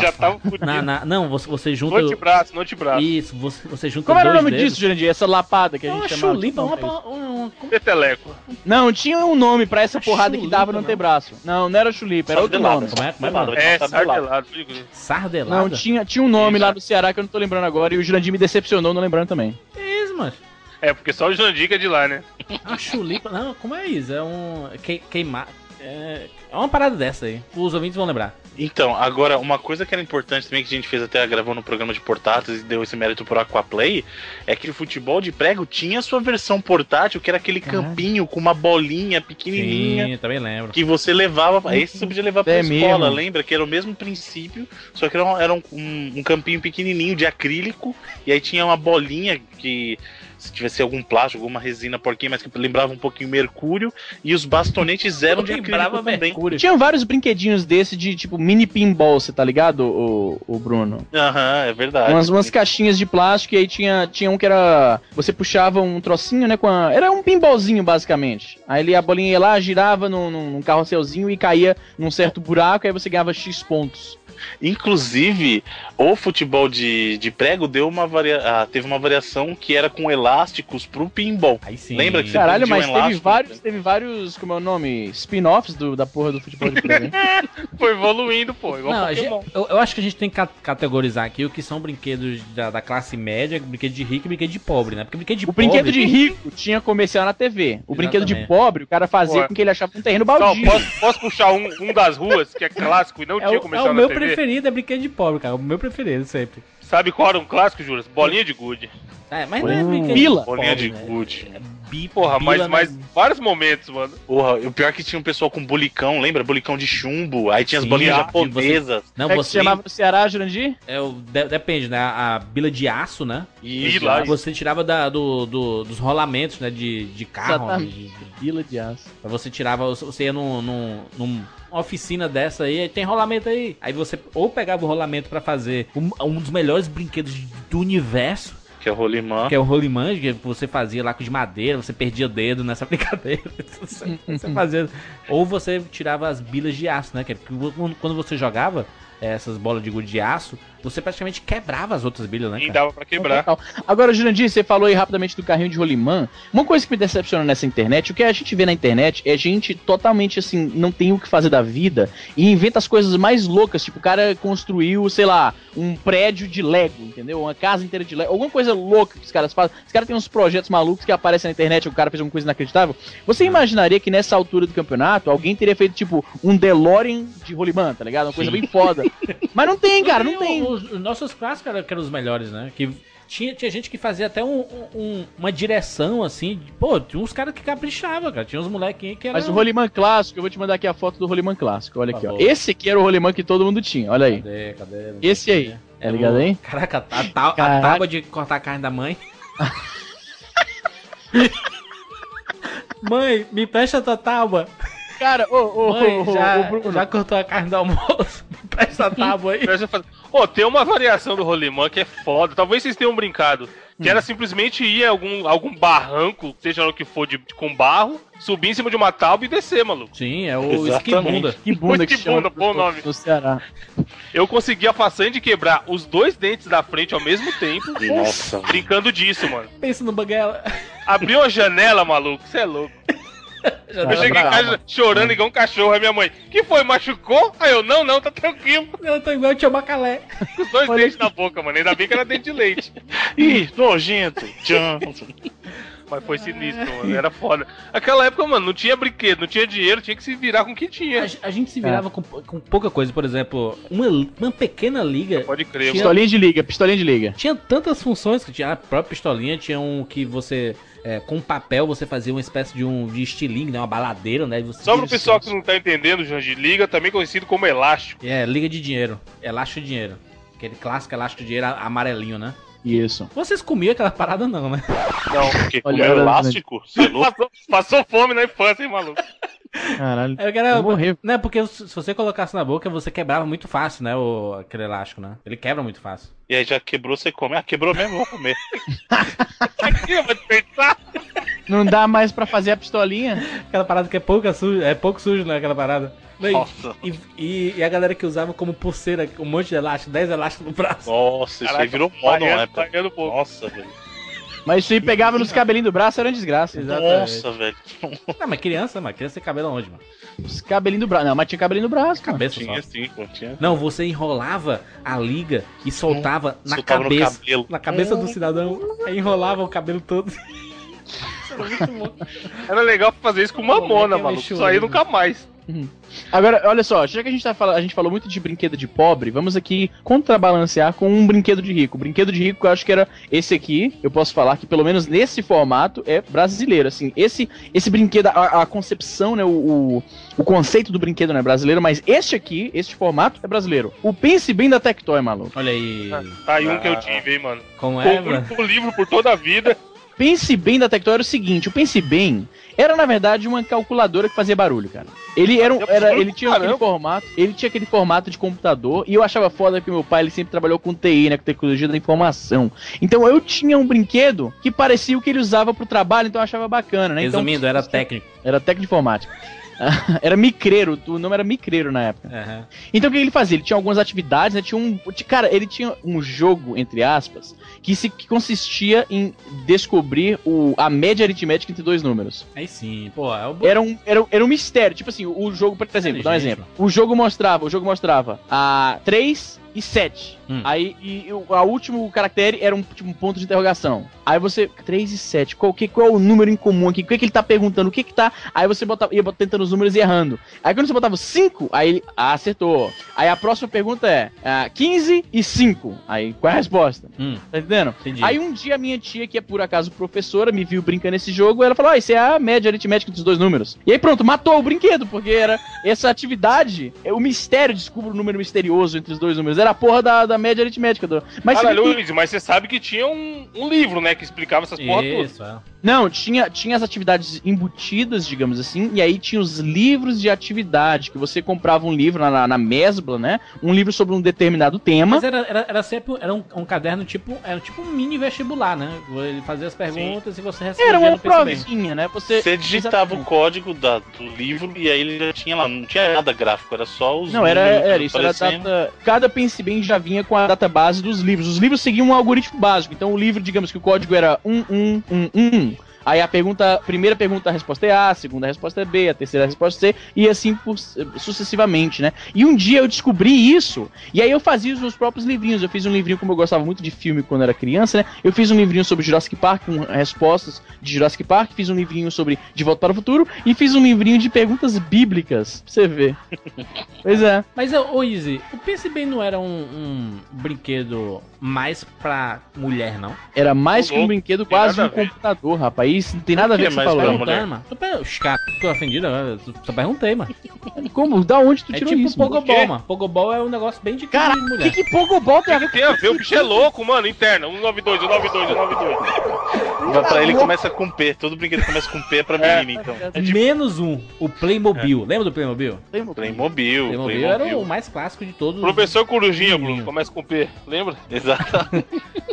Já tava fudido. Na, na- não, você, você junta. No antebraço, no antebraço. Isso, você, você junta Como era o nome dedos. disso, Jurandir? Essa lapada que a É gente uma chamava. chulipa, uma, Não, uma, uma, Peteleco. Não, tinha um nome pra essa É porrada que chulipa, dava no não. antebraço. Não, não era chulipa, era outro nome. Como é? Como é, mano? É, Sardelado. sardelado. Sardelada? Não, tinha, tinha um nome lá é. no Ceará que eu não tô lembrando agora e o Jurandir me decepcionou não lembrando também. Que isso, mano? É, porque só o Jandica é de lá, né? Uma chulipa. Não, como é isso? É um. Que, queimar. É, é uma parada dessa aí. Os ouvintes vão lembrar. Então, agora, uma coisa que era importante também, que a gente fez até gravou no programa de portáteis e deu esse mérito pro Aquaplay, é que o futebol de prego tinha sua versão portátil, que era aquele campinho com uma bolinha pequenininha. Sim, também lembro. Que você levava. Esse você podia levar pra É escola, mesmo. lembra? Que era o mesmo princípio, só que era, um, era um- um- um campinho pequenininho de acrílico, e aí tinha uma bolinha que. Se tivesse algum plástico, alguma resina porquinha, mas que lembrava um pouquinho mercúrio, e os bastonetes eram de acrílico também. Mercúrio. Tinha vários brinquedinhos desse de tipo mini pinball, você tá ligado, o, o Bruno? Aham, é verdade. Umas, umas caixinhas de plástico e aí tinha, tinha um que era. Você puxava um trocinho, né? Com a, era um pinballzinho, basicamente. Aí ele, a bolinha ia lá, girava num, num, num carrosselzinho e caía num certo buraco, aí você ganhava X pontos. Inclusive, o futebol de, de prego deu uma varia... ah, teve uma variação que era com elásticos pro pinball. Aí sim. Lembra que você Caralho, um mas teve elástico, vários, né? teve vários, como é o nome? Spin-offs do- da porra do futebol de prego. Foi evoluindo, pô. Igual Não, gente- eu, eu acho que a gente tem que ca- categorizar aqui o que são brinquedos da, da classe média, brinquedo de rico e brinquedo de pobre, né? Porque brinquedo de O pobre. brinquedo de rico tinha comercial na TV. O brinquedo de Exatamente. pobre, o cara fazia com que ele achava um terreno Não, baldio. posso, posso puxar um, um das ruas, que é clássico e não É tinha o, é comercial o na meu TV? Preferido, é brinquedo de pobre, cara. O meu preferido, sempre. Sabe qual era um clássico, Juras? Bolinha de gude. É, mas não é Hum. brinquedo Bila. Bolinha pobre, de né? gude. Bi- Porra, bila, mas, né? mas vários momentos, mano. Porra, o pior é que tinha um pessoal com bulicão, lembra? Bulicão de chumbo. Aí tinha as Sim, bolinhas ah, japonesas. Não, Como é você. chamava no Ceará, Jurandir? É o, de- depende, né? A bila de aço, né? Isso. Bila. Você tirava da- do, do- dos rolamentos, né? De, de carro. Exatamente. de- de- Vila de aço. Aí você tirava, você ia num, num, num- uma oficina dessa aí, aí tem rolamento aí. Aí você ou pegava o rolamento pra fazer um, um dos melhores brinquedos do universo, Que é o Rolimã. que é o rolimã, que você fazia lá com de madeira, você perdia dedo nessa brincadeira. Você, fazia. Ou você tirava as bilas de aço, né? Que é quando- você jogava eh, essas bolas de gude de aço, você praticamente quebrava as outras bilhas, né? Cara? dava pra quebrar. Agora, Jurandir, você falou aí rapidamente do carrinho de rolimã. Uma coisa que me decepciona nessa internet, o que a gente vê na internet é gente totalmente assim, não tem o que fazer da vida e inventa as coisas mais loucas. Tipo, o cara construiu, sei lá, um prédio de Lego, entendeu? Uma casa inteira de Lego. Alguma coisa louca que os caras fazem. Os caras têm uns projetos malucos que aparecem na internet, o cara fez uma coisa inacreditável. Você imaginaria que nessa altura do campeonato alguém teria feito, tipo, um DeLorean de rolimã, tá ligado? Uma coisa bem foda. Mas não tem, cara, não tem. Os, os nossos clássicos eram, eram os melhores, né? Que tinha, tinha gente que fazia até um, um- uma direção assim. de- Pô, tinha uns caras que caprichavam, cara. Tinha uns molequinhos que eram. Mas o rolimã clássico, eu vou te mandar aqui a foto do rolimã clássico. Olha aqui, ó. Esse aqui era o rolimã que todo mundo tinha, olha aí. Cadê, cadê? Esse aí, quê. tá ligado aí? Caraca, a, ta- a Caraca. tábua de cortar a carne da mãe. mãe, me presta a tua tábua. Cara, ô, ô, Mãe, ô, ô, já, Bruno. já cortou a carne do almoço. Presta tábua aí. Ô, tem uma variação do rolimã que é foda. Talvez vocês tenham brincado. Que era simplesmente ir a algum, algum barranco, seja lá o que for, de, com barro, subir em cima de uma tábua e descer, maluco. Sim, é o Exatamente. esquibunda. Que bunda que Que chama bunda, bom nome. no Ceará. Eu consegui a façanha de quebrar os dois dentes da frente ao mesmo tempo, Nossa, brincando disso, mano. Pensa no banguela. Abriu a janela, maluco, você é louco. Já Eu cheguei em bravo. casa chorando igual um cachorro, aí minha mãe, que foi, machucou? Aí eu, não, não, tá tranquilo. Eu tô igual o tio Bacalé. Com os dois dentes na boca, mano, ainda bem que era dente de leite. Ih, nojento. Tchan. Mas foi sinistro, mano, era foda. Aquela época, mano, não tinha brinquedo, não tinha dinheiro, tinha que se virar com o que tinha. A, a gente se virava com, com pouca coisa, por exemplo, uma, uma pequena liga. Pode crer, mano. Pistolinha de liga, pistolinha de liga. Tinha tantas funções que tinha a própria pistolinha, tinha um que você. É, com papel você fazia uma espécie de um de estilingue, né? Uma baladeira, né? Você Só pro pessoal que não tá entendendo, Jandir, liga, também conhecido como elástico. É, liga de dinheiro. Elástico de dinheiro. Aquele clássico elástico de dinheiro amarelinho, né? Isso. Vocês comiam aquela parada não, né? Não, porque Olha, comeu elástico? Você é louco? Passou, passou fome na infância, hein, maluco? Caralho. Eu quero... Eu morri. Não, porque se você colocasse na boca, você quebrava muito fácil, né? O, aquele elástico, né? Ele quebra muito fácil. E aí já quebrou, você come. Ah, quebrou mesmo, vou comer. Aqui, eu vou te pensar. Não dá mais pra fazer a pistolinha? Aquela parada que é pouca suja, é pouco sujo, né? Aquela parada. Nossa. E, e- e a galera que usava como pulseira um monte de elástico, 10 elásticos no braço. Nossa, isso aí Caraca, virou moda, é? Um pouco. Nossa, velho. Mas se pegava nos cabelinhos do braço, era uma desgraça. Nossa, velho. Não, mas criança, mas criança tem cabelo aonde, mano? Os cabelinhos do braço. Não, mas tinha cabelinho do braço, cara. Cabeça Tinha só. sim, pô, tinha. Não, você enrolava a liga e soltava na Soltava no cabeça. cabelo. Na cabeça do cidadão. Aí enrolava o cabelo todo. Isso era muito bom. Era legal fazer isso com mamona, é maluco. Isso aí nunca mais. Agora, olha só, já que a gente, tá falando, a gente falou muito de brinquedo de pobre, vamos aqui contrabalancear com um brinquedo de rico. O brinquedo de rico, eu acho que era esse aqui. Eu posso falar que, pelo menos nesse formato, é brasileiro. Assim, esse, esse brinquedo, a, a concepção, né, o, o, o conceito do brinquedo não é brasileiro, mas este aqui, este formato, é brasileiro. O Pense Bem da Tectoy, maluco. Olha aí. Tá aí um que eu tive, hein, mano. Como é, Compro mano? um livro por toda a vida. Pense Bem da Tectoy era o seguinte, o Pense Bem era na verdade uma calculadora que fazia barulho, cara. Ele era, um- era ele tinha aquele formato, ele tinha aquele formato de computador e eu achava foda que meu pai ele sempre trabalhou com TI, né, com tecnologia da informação. Então eu tinha um brinquedo que parecia o que ele usava pro trabalho, então eu achava bacana, né? Então, Resumindo, era técnico. era técnico de informática. era micreiro, o nome era micreiro na época. Aham. Então o que ele fazia? Ele tinha algumas atividades, né? Tinha um. Cara, ele tinha um jogo, entre aspas, que, se, que consistia em descobrir o, a média aritmética entre dois números. Aí sim, pô, é o Era um, era, era um mistério. Tipo assim, o jogo, por exemplo, dar um exemplo. O jogo mostrava, o jogo mostrava a 3 e 7. Hum. Aí e, o a último caractere era um, tipo, um ponto de interrogação. Aí você. 3 e 7. Qual, que, qual é o número em comum aqui? O que, que ele tá perguntando? O que que tá. Aí você botava, ia tentando os números e errando. Aí quando você botava 5, aí ele. Ah, acertou. Aí a próxima pergunta é: ah, 15 e 5. Aí qual é a resposta? Hum, Tá entendendo? entendi. Aí um dia minha tia, que é por acaso professora, me viu brincando nesse jogo, ela falou: Ah, isso é a média aritmética dos dois números. E aí pronto, matou o brinquedo, porque era essa atividade, é o mistério, descubra o número misterioso entre os dois números. Era a porra da, da média aritmética. Do... Mas Caralho, que- Luiz, mas você sabe que tinha um, um livro, né, que explicava essas porra todas. Isso, é. Não, tinha, tinha as atividades embutidas, digamos assim, e aí tinha os livros de atividade, que você comprava um livro na, na, Mesbla, né? Um livro sobre um determinado tema. Mas era, era, era sempre era um, um caderno tipo. Era tipo um mini vestibular, né? Ele fazia as perguntas e você respondia Era uma provinha, né? Você, Você digitava Exatamente. o código da- do livro e aí ele já tinha lá, não tinha nada gráfico, era só os Não, era, era isso, era data. Cada Pense Bem já vinha com a data base dos livros. Os livros seguiam um algoritmo básico. Então o livro, digamos que o código era 1111. Aí a pergunta, a primeira pergunta, a resposta é A, a segunda a resposta é B, a terceira a resposta é C, e assim por- sucessivamente, né? E um dia eu descobri isso, e aí eu fazia os meus próprios livrinhos. Eu fiz um livrinho, como eu gostava muito de filme quando era criança, né? Eu fiz um livrinho sobre Jurassic Park, com respostas de Jurassic Park, fiz um livrinho sobre De Volta para o Futuro, e fiz um livrinho de perguntas bíblicas, pra você ver. pois é. Mas, ô ô, Izzy, o PCB não era um, um brinquedo mais pra mulher, não? Era mais que um brinquedo, quase um computador, rapaz. Isso não tem nada a ver com o que você falou. mulher? Mano. Tô per- Os caras ficam ofendidos, eu só perguntei, mano. Como? Da onde tu É tirou tipo isso? Pogobol, mano. Pogobol é um negócio bem de Cara, de o mulher. que, que Pogobol tem a ver Tem a ver, o bicho é louco, mano, interna. 192, 192, 192. Mas pra ele começa com P, todo brinquedo começa com P é pra menina, então. É Menos um, o Playmobil. Lembra do Playmobil? Playmobil, Playmobil Playmobil. era o mais clássico de todos. Professor Corujinha. Bruno, começa com P, lembra? Exato.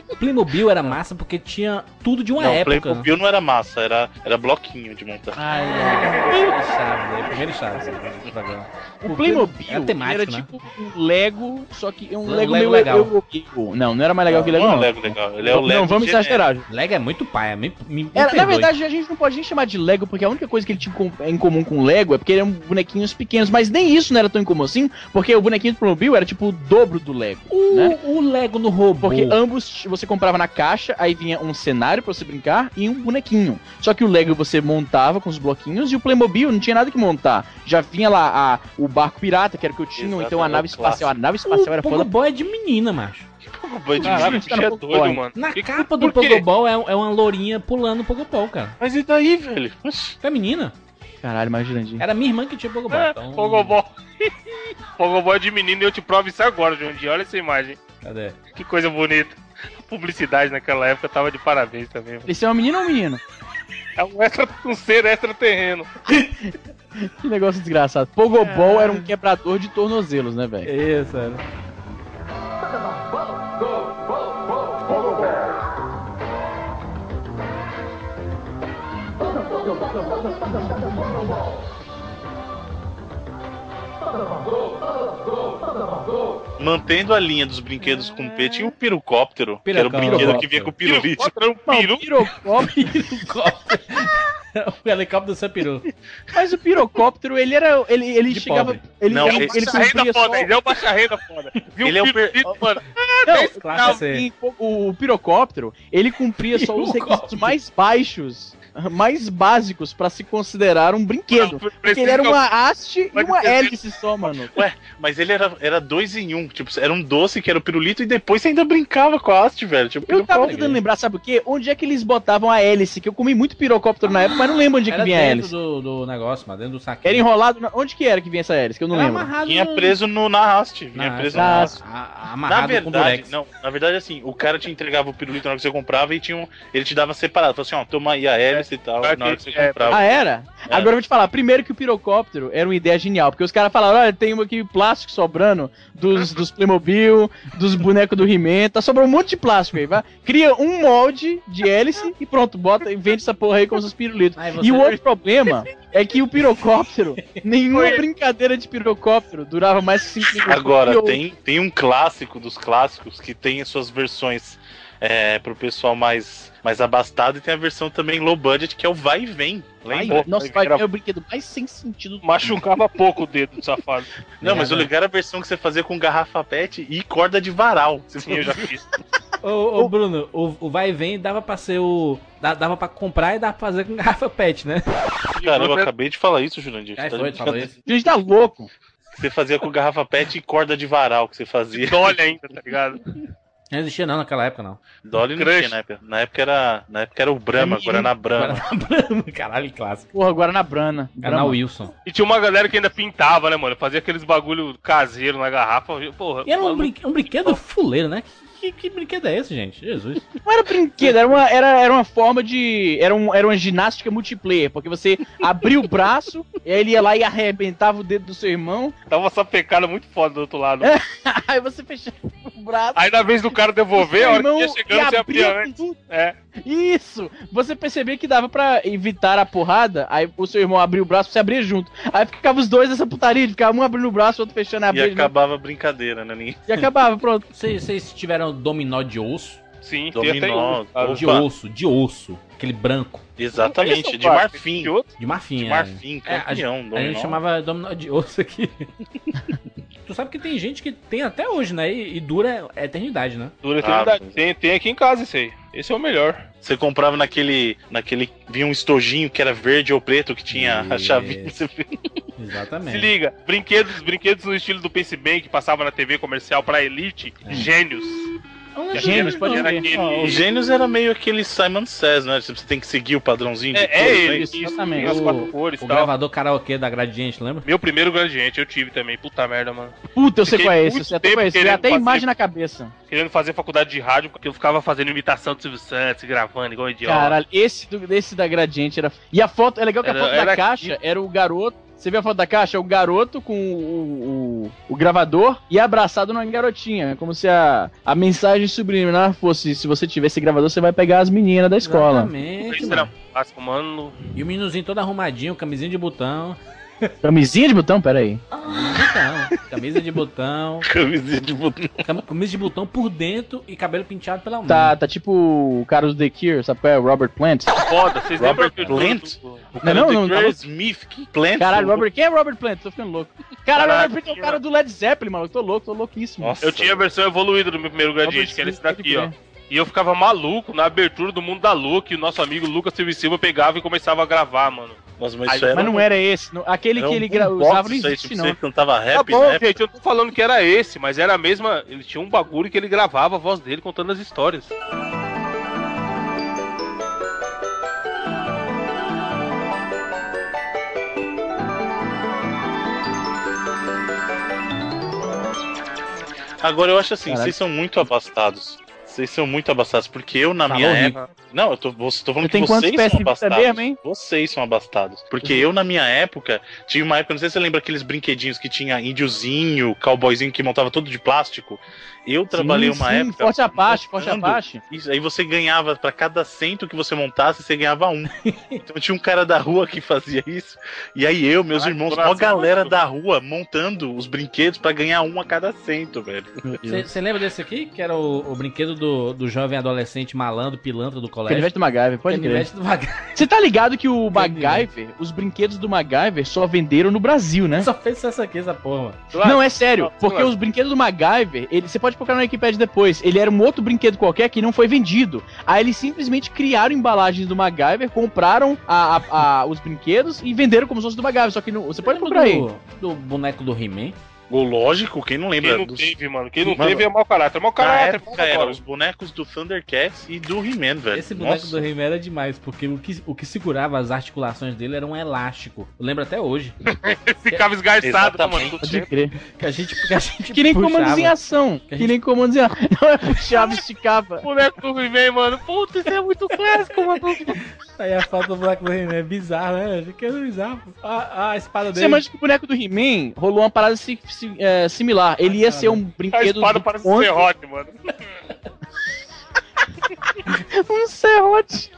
O Playmobil era massa porque tinha tudo de uma não, época. Playmobil não era massa, era, era bloquinho de montar. Ai, aí, primeiro Chaves do programa. O Playmobil era temático, era né? tipo um Lego, só que um Um Lego, Lego meio legal. europeu. Não, não era mais legal que Lego, não é não. Lego legal, ele é o Lego não, vamos exagerar. Lego é muito pai, me, me, me Era, na verdade, a gente não pode nem chamar de Lego, porque a única coisa que ele tinha em comum com o Lego é porque eram bonequinhos pequenos, mas nem isso não era tão incomum assim, porque o bonequinho do Playmobil era tipo o dobro do Lego, o, né? o Lego no robô. Porque ambos você comprava na caixa, aí vinha um cenário pra você brincar e um bonequinho. Só que o Lego você montava com os bloquinhos e o Playmobil não tinha nada que montar. Já vinha lá a, o barco pirata, que era o que eu tinha, ou então a Exatamente, nave o espacial. A nave o espacial era foda. Pogobol é de menina, macho. Pogobol de Caralho, o menino. bicho é doido, mano. Na Que- capa do? Pogobol é, é uma lourinha pulando o Pogobol, cara. Mas e daí, velho? Oxi. É menina. Caralho, mais grandinho. Era minha irmã que tinha Pogobol. É, então... Pogobol. Pogobol é de menino e eu te provo isso agora, Dia. Olha essa imagem. Cadê? Que coisa bonita. Publicidade naquela época tava de parabéns também. mano. Esse é uma menina ou um menino? É um, extra, um ser extraterreno. Que negócio desgraçado. Pogobol era um quebrador de tornozelos, né, velho? Isso, era. Mantendo a linha dos brinquedos com P, tinha o pirocóptero, que era o brinquedo que vinha com o pirulito. Era um piru. Pirocóptero. o helicóptero do Sampiru. Mas o pirocóptero, ele era. Ele, ele De chegava. pobre. Ele, Não, ele, esse ele Baixa renda cumpria só. foda, ele é o baixa renda foda. Viu Ele é o per- mano? Não, Classe não, C. e o, pirocóptero, ele cumpria só os requisitos mais baixos mais básicos pra se considerar um brinquedo. Porque ele era uma haste e uma hélice só, mano. Ué, mas ele era, era dois em um. Tipo, era um doce que era o pirulito e depois você ainda brincava com a haste, velho. Tipo, Eu tava tentando lembrar, sabe o quê? Onde é que eles botavam a hélice? Que eu comi muito pirocóptero na época, mas não lembro onde é que Era vinha a dentro hélice. do, do negócio, mas dentro do saquinho. Era enrolado. na- Onde que era que vinha essa hélice? Que eu não Era lembro. amarrado Vinha no- preso no, na haste. Vinha na- preso na haste. a- Na verdade, não, na verdade, assim, o cara te entregava o pirulito na hora que você comprava e tinha um, ele te dava separado. Falou assim, ó, toma aí a hélice e tal, na hora que você é, comprava. Ah, era? É. Agora eu vou te falar. Primeiro que o pirocóptero era uma ideia genial. Porque os caras falaram: olha, tem aqui plástico sobrando dos, dos Playmobil, dos bonecos do He-Man. Tá sobrando um monte de plástico aí, vai. Cria um molde de hélice e pronto, bota e vende essa porra aí com os pirulitos. Você- E o outro problema é que o pirocóptero, nenhuma brincadeira de pirocóptero durava mais que 5 minutos. Agora, tem, tem um clássico dos clássicos que tem as suas versões é, pro pessoal mais, mais abastado e tem a versão também low budget que é o vai e vem. Ai, Lembra? nossa, vai, é o brinquedo mais sem sentido. Machucava pouco o dedo do safado. Não, mas o legal era a versão que você fazia com garrafa pet e corda de varal. Você Sim, eu já fiz. Ô, ô, Bruno, o, o vai e vem dava pra ser o. da- Dava pra comprar e dava pra fazer com garrafa pet, né? Caramba, eu acabei de falar isso, Jurandir. Tá foi, de tu falou isso. A gente tá louco. Você fazia com garrafa pet e corda de varal que você fazia. Dolly ainda, tá ligado? Não existia não naquela época, não. Dolly não Crush. tinha na época. Na época era, na época era o Brahma, É Guaraná Brahma. Guaraná Caralho, clássico. Porra, Guaraná Brana. Brahma. Wilson. E tinha uma galera que ainda pintava, né, mano? Fazia aqueles bagulho caseiro na garrafa. Porra, E era um, mano, um brinquedo fuleiro, né? Que, que brinquedo é esse, gente? Jesus. Não era brinquedo, era uma, era, era uma forma de. Era, um, era uma ginástica multiplayer, porque você abria o braço, e aí ele ia lá e arrebentava o dedo do seu irmão, Tava uma sapecada muito foda do outro lado. É. aí você fechava o braço. Aí na vez do cara devolver, a hora que ia chegando, você abria antes. tudo. É. Isso! Você percebia que dava pra evitar a porrada, aí o seu irmão abria o braço, você abria junto. Aí ficava os dois nessa putaria, ficava um abrindo o braço, o outro fechando a E abrir acabava a brincadeira, né? Ninguém- e acabava, pronto. Vocês tiveram dominó de osso? Sim, tem Dominó. cara. De Opa. osso, de osso. Aquele branco. Exatamente, de é marfim. De outro? De marfim, De é. marfim, É, a, campeão. gente, a dominó. gente chamava dominó de osso aqui. tu sabe que tem gente que tem até hoje, né? E, e dura a eternidade, né? Dura Ah, eternidade. mas- tem, tem aqui em casa esse aí. Esse é o melhor. Você comprava naquele. naquele. Vinha um estojinho que era verde ou preto que tinha a Isso. chavinha. Exatamente. Se liga, brinquedos, brinquedos no estilo do Pense Bem que passava na TV comercial pra Elite, gênios. Que Gênios, aquele- pode era ver. aquele- Ah, Os gênios era meio aquele Simon Says, né? Você tem que seguir o padrãozinho de É, é cores, ele, né? isso, exatamente. tem as O- quatro cores O tal. gravador karaokê da Gradiente, lembra? Meu primeiro gradiente eu tive também. Puta merda, mano. Puta, eu sei Fiquei qual é esse, você até querendo até fazer- imagem na cabeça. Querendo fazer faculdade de rádio, porque eu ficava fazendo imitação do Silvio Santos, gravando igual um idiota. Caralho, esse, do, esse da Gradiente era. E a foto, é legal que a Era- foto era da caixa era o garoto. Você viu a foto da caixa? É o garoto com o, o, o gravador e abraçado numa garotinha. Como se a, a mensagem subliminar fosse: se você tiver esse gravador, você vai pegar as meninas da escola. Exatamente. Mano. mano. E o meninozinho todo arrumadinho, camisinha de botão. Camisinha de botão? Pera aí. Botão. Camisa de botão. Camisinha de botão. cam- Camisa de botão por dentro e cabelo penteado pela mão. Tá, tá tipo o cara do The Cure, sabe qual é? Robert Plant. Foda, vocês Robert lembram do- Plant? do- O Não, cara não, não, não. Smith, que plant. Caralho, Robert. Quem é Robert Plant? Tô ficando louco. Caralho, Robert Plant é o cara do Led Zeppelin, mano. Tô louco, tô louquíssimo. Nossa. Eu tinha a versão evoluída do meu primeiro gradiente, que era esse daqui, ó. E eu ficava maluco na abertura do Mundo da Lua, que o nosso amigo Lucas Silva Silva pegava e começava a gravar, mano. Nossa, mas Aí- Mas não um- era esse. não- Aquele era que um ele boombox usava não existe, tipo, não. Você cantava Tá rap, bom, né? gente, eu não tô falando que era esse, mas era a mesma. Ele tinha um bagulho que ele gravava a voz dele contando as histórias. Agora eu acho assim, Caralho. vocês são muito abastados. Vocês são muito abastados, porque eu na Falou minha época. Não, eu tô, tô falando Você que vocês são abastados. mesmo, hein? Vocês são abastados. Porque eu, na minha época, tinha uma época, não sei se você lembra aqueles brinquedinhos que tinha índiozinho, cowboyzinho que montava todo de plástico. Eu trabalhei Sim, uma sim, época. Forte Apache, Forte Apache. Isso, aí você ganhava, pra cada cento que você montasse, você ganhava um. então tinha um cara da rua que fazia isso. E aí eu, meus Ai, irmãos, uma galera muito. da rua montando os brinquedos pra ganhar um a cada cento, velho. Você lembra desse aqui? Que era o, o brinquedo do, do jovem adolescente malandro, pilantra do colégio. Canivete do MacGyver, pode crer. Canivete do MacGyver. Você tá ligado que o. MacGyver, os brinquedos do MacGyver só venderam no Brasil, né? Só fez essa aqui, essa porra, mano. Não, é sério, porque os brinquedos do MacGyver, ele, você pode procurar na Wikipedia depois, ele era um outro brinquedo qualquer que não foi vendido. Aí eles simplesmente criaram embalagens do MacGyver, compraram a- a- a- os brinquedos e venderam como se fosse do MacGyver, só que não, você pode procurar aí. do, do boneco do He-Man? O lógico, quem não lembra Quem não dos... teve, mano? Quem não Mano, teve é mau caráter. Mau caráter, época agora. os bonecos do Thundercats e do He-Man, velho. Esse boneco Nossa. do He-Man era demais, porque o que, o que segurava as articulações dele era um elástico. Eu lembro até hoje. Ficava esgarçado, né, mano? Pode crer. Que a gente, que a gente Que nem comandos em ação. Que a Que, gente- nem comandos em ação. Não é puxava, esticava. Boneco do He-Man, mano. Puta, isso é muito clássico, mano. Aí a falta do boneco do He-Man é bizarro, né? Que é bizarro. A, a espada Você dele. imagina que o boneco do He-Man rolou uma parada si- si- é, similar. Ele ia ser um A brinquedo. espada do parece conto- um serrote, mano. um serrote.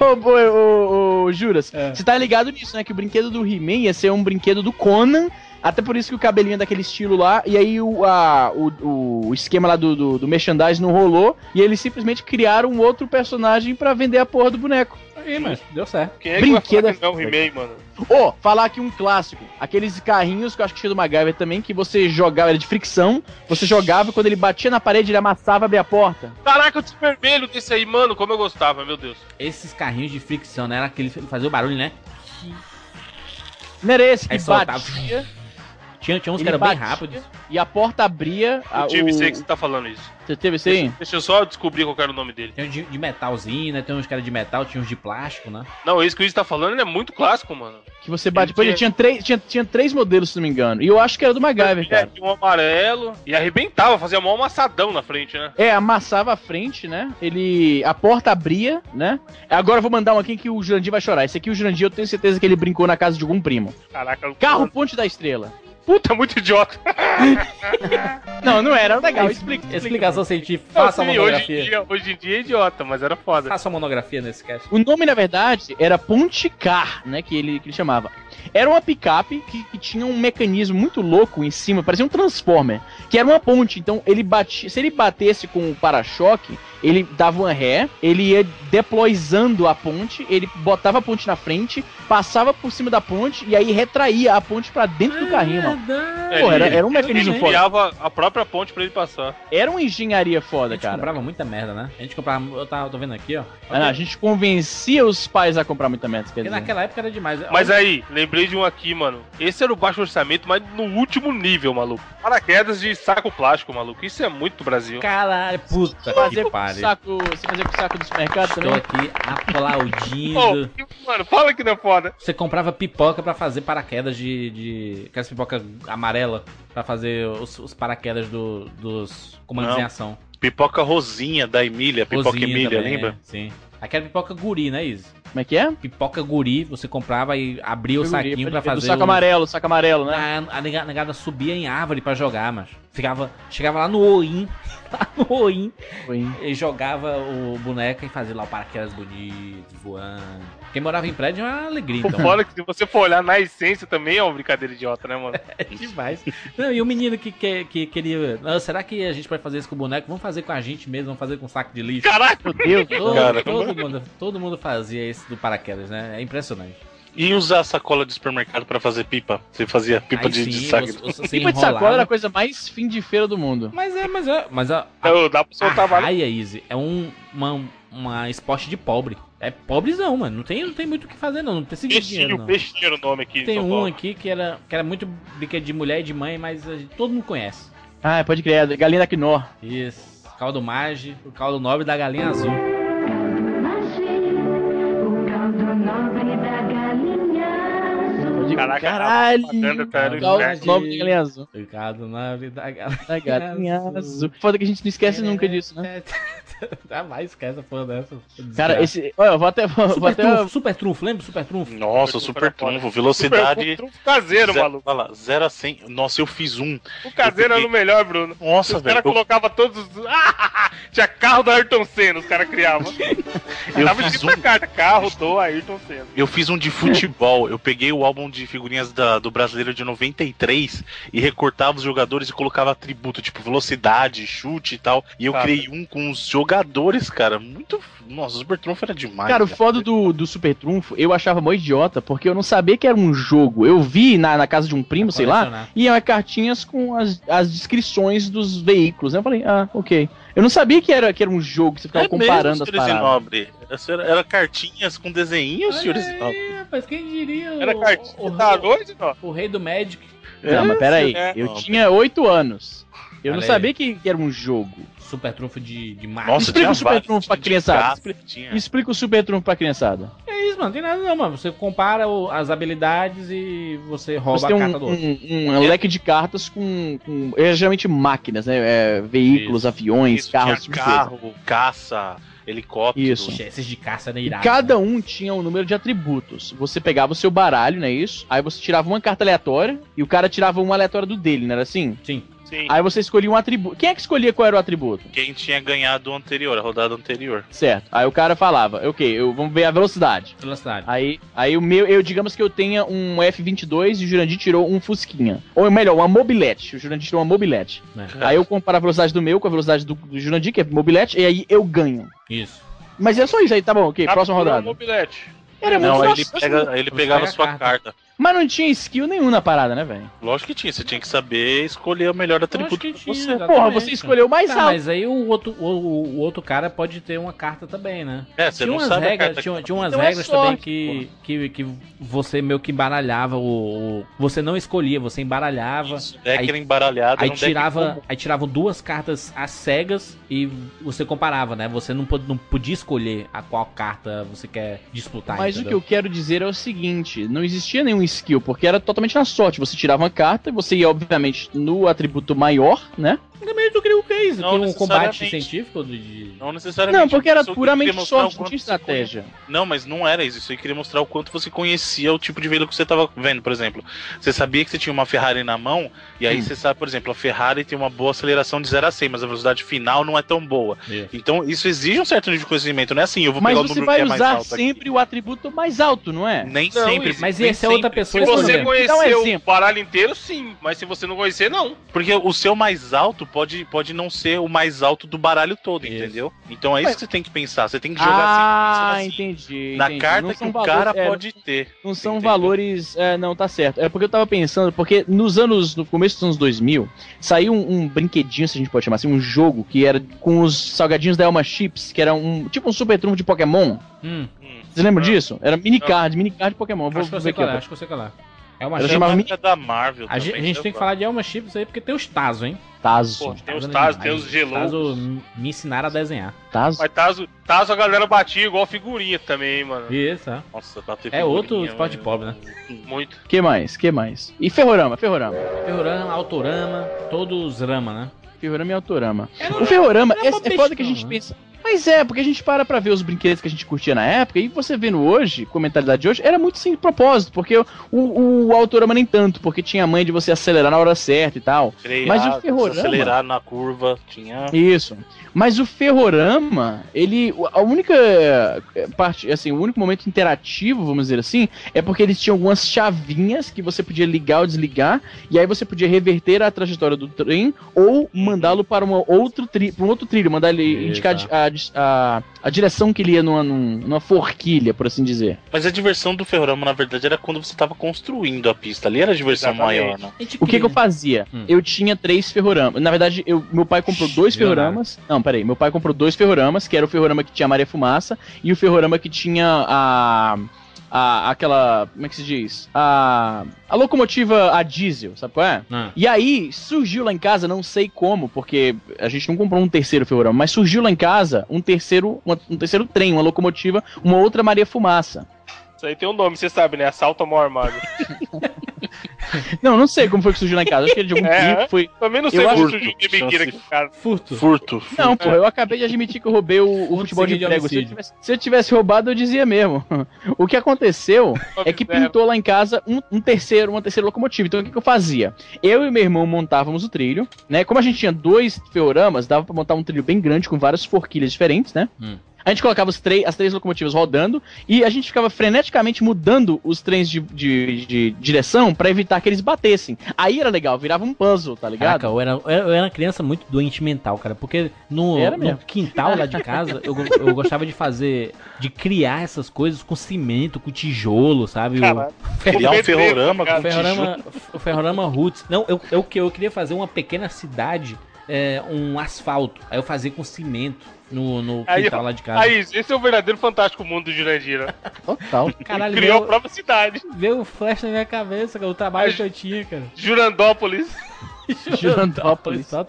Ô, ô, ô, ô, Juras, É. você tá ligado nisso, né? Que o brinquedo do He-Man ia ser um brinquedo do Conan. Até por isso que o cabelinho é daquele estilo lá. E aí o, a- o, o esquema lá do, do, do merchandise não rolou. E eles simplesmente criaram um outro personagem pra vender a porra do boneco. Aí, mas deu certo. Quem é que vai Brinquedo falar que é não é um He-Man, mano? Ô, falar aqui um clássico. Aqueles carrinhos que eu acho que tinha do MacGyver também, que você jogava, era de fricção. Você jogava e quando ele batia na parede, ele amassava e abria a porta. Caraca, eu tinha vermelho desse aí, mano. Como eu gostava, meu Deus. Esses carrinhos de fricção, né? Era aquele que fazia o barulho, né? Não era esse que Aí soltava. Tinha, tinha uns que eram bem rápidos. e a porta abria. a- Eu tive o... sei que você tá falando isso. Você teve isso aí? Deixa, deixa eu só descobrir qual era o nome dele. Tem uns de, de metalzinho, né? Tem uns que eram de metal, tinha uns de plástico, né? Não, esse que o Izzy tá falando, ele é muito clássico, mano. Que você bate. Ele ele tinha- tinha três, tinha, tinha três modelos, se não me engano. E eu acho que era do MacGyver, É, cara. tinha um amarelo e arrebentava, fazia mó amassadão na frente, né? É, amassava a frente, né? Ele. A porta abria, né? Agora eu vou mandar um aqui que o Jurandir vai chorar. Esse aqui, o Jurandir, eu tenho certeza que ele brincou na casa de algum primo. Caraca, Carro Ponte da Estrela. Puta, muito idiota. Não, não era. Legal. Explica. explica. Explicação científica. Não, Faça uma sim, hoje, em monografia. dia, hoje em dia é idiota, mas era foda. Faça uma monografia nesse cast. O nome, na verdade, era Ponte Car, né? Que ele, que ele chamava. Era uma picape que, que tinha um mecanismo muito louco em cima, parecia um transformer, que era uma ponte. Então, ele batia, se ele batesse com o para-choque, ele dava uma ré, ele ia deployzando a ponte, ele botava a ponte na frente, passava por cima da ponte e aí retraía a ponte pra dentro do carrinho, mano. Pô, era, ele- era um mecanismo Ele foda. criava a própria ponte pra ele passar. Era uma engenharia A foda, gente cara. comprava muita merda, né? A gente comprava. Eu, tava, eu tô vendo aqui, ó. Ah, não, a gente convencia os pais a comprar muita merda, quer Porque dizer. naquela época era demais. Mas aí, lembrei de um aqui, mano. Esse era o baixo orçamento, mas no último nível, maluco. Paraquedas de saco plástico, maluco. Isso é muito Brasil. Caralho, puta Fazer que pariu. saco, você fazer com o saco do supermercado Estou também? aqui aplaudindo. Ô, mano, fala que não é foda. Você comprava pipoca pra fazer paraquedas de. de aquelas pipoca amarela pra fazer os, os paraquedas do- dos comandos Não. em ação. Pipoca rosinha da Emília, pipoca Rosinha Emília, também, lembra? é, Sim. Aquela pipoca guri, né, Izzy? Como é que é? Pipoca guri, você comprava e abria o saquinho Pode pra fazer. Do saco o- amarelo, saco amarelo, né? A, a nega- negada subia em árvore pra jogar, mas ficava, chegava lá no Oim, lá no Oim, Foi. e jogava o boneco e fazia lá o paraquedas bonito, voando. Quem morava em prédio é uma alegria, então. foda é que se você for olhar na essência também é uma brincadeira idiota, né, mano? É demais. Não, e o menino que, que, que queria. "Não, será que a gente pode fazer isso com o boneco? Vamos fazer com a gente mesmo, vamos fazer com saco de lixo. Caralho! Meu Deus, Todo, Cara, todo mundo, todo mundo fazia esse do paraquedas, né? É impressionante. E usar sacola de supermercado pra fazer pipa? Você fazia pipa Aí de, sim, de saco. você- você Pipa de sacola era a coisa mais fim de feira do mundo. Mas é, mas é. Mas a, a, Não, dá pra soltar a raia, Easy, é um, uma, uma esporte de pobre. É pobrezão, mano. Não tem, não tem muito o que fazer, não. Não tem seguir dinheiro, não. peixinho o nome aqui. em Tem um Paulo. aqui que era, que era muito brinquedo de mulher e de mãe, mas gente- todo mundo conhece. Ah, pode crer, é galinha da Quinor. Isso. Caldo Mage, o caldo nobre da galinha azul. Caraca, Caralho. a propaganda tá inferno. nome da galinha azul. O caldo nobre da galinha Da galinha azul. Foda que a gente não esquece nunca disso, né? Jamais esquece a porra dessa. Cara, esse. Olha, eu vou até. Vou Super até trunfo, super trunfo, lembra do super trunfo? Nossa, Super trunfo, velocidade. Super trunfo caseiro, zero, maluco. olha lá, 0 a 100. Nossa, eu fiz um. O caseiro era o melhor, Bruno. Nossa, Os velho. caras Eu, colocavam todos os. Tinha carro do Ayrton Senna, os caras criavam. eu Tava fiz um. carta, carro do Ayrton Senna. Eu fiz um de futebol. Eu peguei o álbum de figurinhas da- do brasileiro de 93 e recortava os jogadores e colocava atributo, tipo velocidade, chute e tal. E eu Cara. criei um com os jogadores, cara. Muito. Nossa, o Super Trunfo era demais. Cara, o foda do, do Super Trunfo, eu achava mó idiota, porque eu não sabia que era um jogo. Eu vi na, na casa de um primo, sei lá, e eram cartinhas com as, as descrições dos veículos. né? Eu falei, ah, ok. Eu não sabia que era, que era um jogo, que você ficava É comparando mesmo, as paradas. Nobre. Essa Era, era cartinhas com desenhinhos, Olha senhores aí, Nobre. rapaz, quem diria? Era o- cartinha. o, Tá rei- doido, não? o rei do Magic. Não, mas peraí, é. eu Não, tinha oito anos. Eu não Olha aí. sabia que, que era um jogo. Super trunfo de, de Mario. Nossa, Explica tinha o Super Trunfo pra criançada. Explica- o Super Trunfo pra criançada. É isso, mano. Não tem nada não, mano. Você compara o- as habilidades e você rouba Você tem a um, carta do outro. um, um leque de cartas com, com é, geralmente máquinas, né? É, veículos, Isso. aviões, Isso, carros, tinha coisa. carro, caça, helicóptero. Isso. Esses de caça era irado. Cada né? um tinha um número de atributos. Você pegava o seu baralho, não é isso? Aí você tirava uma carta aleatória e o cara tirava uma aleatória do dele, não era assim? Sim. Sim. Aí você escolhia um atributo. Quem é que escolhia qual era o atributo? Quem tinha ganhado o anterior, a rodada anterior. Certo. Aí o cara falava, ok, eu, vamos ver a velocidade. Velocidade. Aí, aí o meu, eu digamos que eu tenha um F22 e o Jurandir tirou um Fusquinha. Ou melhor, uma mobilete. O Jurandir tirou uma mobilete. né? Aí eu comparo a velocidade do meu com a velocidade do, do Jurandir, que é mobilete, e aí eu ganho. Isso. Mas é só isso aí, tá bom, ok, próxima rodada. o mobilete. Era Não, muito ele, fácil. pega, ele pegava sua carta. carta. Mas não tinha skill nenhum na parada, né, velho? Lógico que tinha, você tinha que saber escolher o melhor atributo que tinha, você. exatamente. Porra, você escolheu o mais Tá, alto. mas aí o outro, o, o- outro cara pode ter uma carta também, né? É, você tinha não umas sabe a regras, carta tinha, que- tinha umas Então é regras sorte, também que, que, que você meio que embaralhava o, o- Você não escolhia, você embaralhava. Isso, deck Aí- era embaralhado. Aí um tirava, aí tiravam duas cartas às cegas e você comparava, né? Você não, pod- não podia escolher a qual carta você quer disputar. Mas o que entendeu? eu quero dizer é o seguinte: não existia nenhum skill, porque era totalmente na sorte. Você tirava uma carta e você ia, obviamente, no atributo maior, né? Também eu queria o que é isso? Não um combate científico de. Não necessariamente. Não, porque era puramente sorte, o não tinha você conhe- estratégia. Não, mas não era isso. Isso aí queria mostrar o quanto você conhecia o tipo de veículo que você tava vendo, por exemplo. Você sabia que você tinha uma Ferrari na mão, e aí Hum. você sabe, por exemplo, a Ferrari tem uma boa aceleração de 0 a 100, mas a velocidade final não é tão boa. Isso. Então, isso exige um certo nível de conhecimento. Não é assim, eu vou Mas pegar o você número vai que é mais usar alto aqui. sempre o atributo mais alto, não é? Nem Não, sempre. Mas nem e se a outra. Pessoa Se você escolher? conhecer um o baralho inteiro, sim. Mas se você não conhecer, não. Porque o seu mais alto pode, pode não ser o mais alto do baralho todo, Isso. entendeu? Então é isso que você tem que pensar. Você tem que jogar Ah, sempre pensando assim, entendi. na entendi. carta Não que o valores- cara é, pode ter. Não são entendeu? valores. É, não, tá certo. É porque eu tava pensando, porque nos anos. No começo dos anos 2000, saiu um, um brinquedinho, se a gente pode chamar assim, um jogo que era com os salgadinhos da Elma Chips, que era um. Tipo um super trunfo de Pokémon. Hum, Vocês lembram disso? Era mini card, mini card de Pokémon. Vou acho que ver aqui. é, acho que eu sei é. É uma chamava mi- da Marvel. A gente, a gente tem que falar de Elma Chips aí porque tem os Tazo, hein? Tazo. Pô, tem os Tazo é tem os Geloucos. Tazo me- ensinaram a desenhar. Tazo. Mas Tazo, Tazo a galera batia igual figurinha também, mano. Isso, é. Nossa, bater É outro esporte pobre, né? Muito. Que mais? Que mais? E Ferrorama, Ferrorama. Ferrorama, Autorama, todos rama, né? Ferrorama e Autorama. O Ferrorama é, uma é foda que a gente né? pensa. Mas é, porque a gente para pra ver os brinquedos que a gente curtia na época e você vendo hoje, com a mentalidade de hoje, era muito sem propósito, porque o, o, o Autorama nem tanto, porque tinha a mãe de você acelerar na hora certa e tal. Frear, Mas o Ferrorama- acelerar na curva, tinha. Isso. Mas o Ferrorama, ele. A única eh, parte, assim, o único momento interativo, vamos dizer assim, é porque eles tinham algumas chavinhas que você podia ligar ou desligar, e aí você podia reverter a trajetória do trem ou mandá-lo para uma outro tri, para um outro trilho, mandar ele Isso, indicar a, a, a direção que ele ia numa, num- numa forquilha, por assim dizer. Mas a diversão do Ferrorama, na verdade, era quando você tava construindo a pista. Ali era a diversão Exatamente. maior, né? O que, que eu fazia? Hum. Eu tinha três ferroramas. Na verdade, eu, meu pai comprou dois ferroramas. Não, peraí. Meu pai comprou dois ferroramas, que era o ferrorama que tinha Maria Fumaça e o ferrorama que tinha a. A, aquela. Como é que se diz? A. A locomotiva a diesel, sabe qual é? Ah, E aí, surgiu lá em casa, não sei como, porque a gente não comprou um terceiro ferrorama, mas surgiu lá em casa um terceiro, uma- um terceiro trem, uma locomotiva, uma outra Maria Fumaça. Isso aí tem um nome, você sabe, né? Assalto mão armada. Não, não sei como foi que surgiu lá em casa. Acho que ele de algum É? primo foi. Também não sei Eu como surgiu de mentira aqui em casa. furto. Furto. Não, pô, eu acabei de admitir que eu roubei o, o futebol de prego. Se eu, tivesse, se eu tivesse roubado, eu dizia mesmo. O que aconteceu é que Fizeram. pintou lá em casa um, um terceiro, uma terceira locomotiva. Então o que, que eu fazia? Eu e meu irmão montávamos o trilho, né? Como a gente tinha dois feoramas, dava pra montar um trilho bem grande com várias forquilhas diferentes, né? Hum. A gente colocava os três, as três locomotivas rodando e a gente ficava freneticamente mudando os trens de, de, de direção pra evitar que eles batessem. Aí era legal, virava um puzzle, tá ligado? Caraca, eu era, eu era uma criança muito doente mental, cara. Porque no, no quintal lá de casa, eu, eu gostava de fazer, de criar essas coisas com cimento, com tijolo, sabe? O- Caralho. Criar um ferrorama cara. O ferrorama, o ferrorama roots. Não, eu, eu, que- eu queria fazer uma pequena cidade, é, um asfalto. Aí eu fazia com cimento no, no Aí, quintal lá de casa. Aí, esse é o verdadeiro fantástico mundo do Jurandir, né? Total. Caralho, Criou a veio, própria cidade. veio flash na minha cabeça, cara, o trabalho que eu tinha, cara. Jurandópolis. Jurandópolis. Só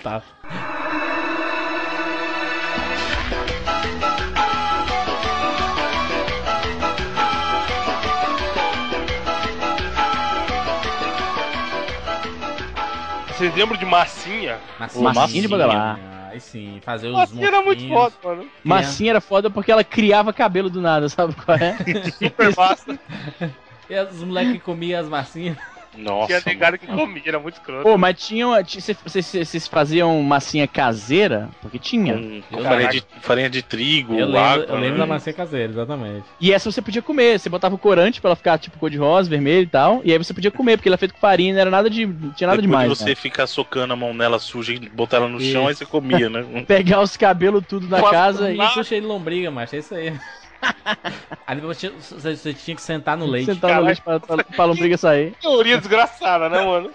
Vocês lembram de Massinha? Massinha, Massinha de badalar. Aí sim, fazer os Massinha era muito foda, mano. Massinha era foda porque ela criava cabelo do nada, sabe qual é? Super massa. E os moleques comiam as massinhas. Nossa. Tinha negado que comia, era muito escroto. Pô, mas tinha uma. ti- cê- cê- cê- Vocês faziam massinha caseira? Porque tinha. Com, farinha, de, farinha de trigo, Eu lembro, água. eu lembro né? da massinha caseira, exatamente. E essa você podia comer. Você botava o corante pra ela ficar tipo cor de rosa, vermelho e tal. E aí você podia comer, porque ela é feita com farinha, não era nada de. Não tinha nada Depois demais. de você né? ficar socando a mão nela suja e botar ela no Isso. chão, aí você comia, né? Pegar os cabelos tudo da Mas- casa e. Isso cheio de lombriga, macho, é isso aí. Tinha- você, você tinha que sentar no leite. Sentar no Caralho. leite pra, pra, pra lombriga sair. Teoria desgraçada, né, mano?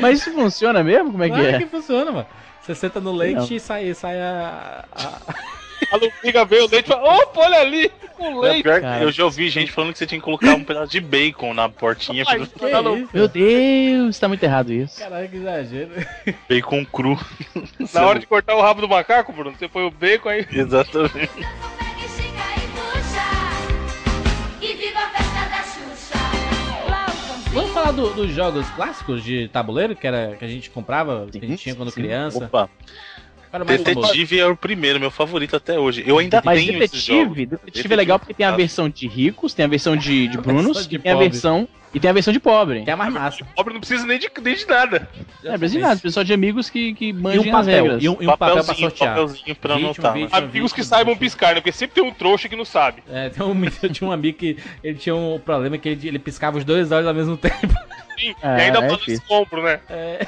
Mas isso funciona mesmo? Como é que é? que funciona, mano. Você senta no leite Não. e sai, sai a, a- A Lupiga veio o leite e falou: opa, olha ali, É, leite. pior cara. eu já ouvi gente falando que você tinha que colocar um pedaço de bacon na portinha, Ai, pro? Meu Deus, tá muito errado isso. Caralho, que exagero. bacon cru. Na hora de cortar o rabo do macaco, Bruno, você foi o bacon aí. Exatamente. Vamos falar do- dos jogos clássicos de tabuleiro que, era, que a gente comprava, que a gente tinha quando sim. criança. Opa, Famoso? Detetive é o primeiro, meu favorito até hoje. Eu ainda Mas tenho detetive, detetive é legal porque tem a versão de ricos, tem a versão de, de Brunos de e tem a versão. E tem a versão de pobre. Que é a mais massa. Pobre não precisa nem de, nem de nada. É, mas de nada, pessoal de amigos que, que um manjam as papel, regras. e um, e um papel pra papelzinho, sortear. papelzinho pra Vítima, anotar. vítima. Amigos que vítima, saibam vítima. piscar, né? Porque sempre tem um trouxa que não sabe. É, tem um, eu tinha um amigo que ele tinha um problema que ele, ele piscava os dois olhos ao mesmo tempo. Sim. É, e ainda é difícil. escombro, né? É,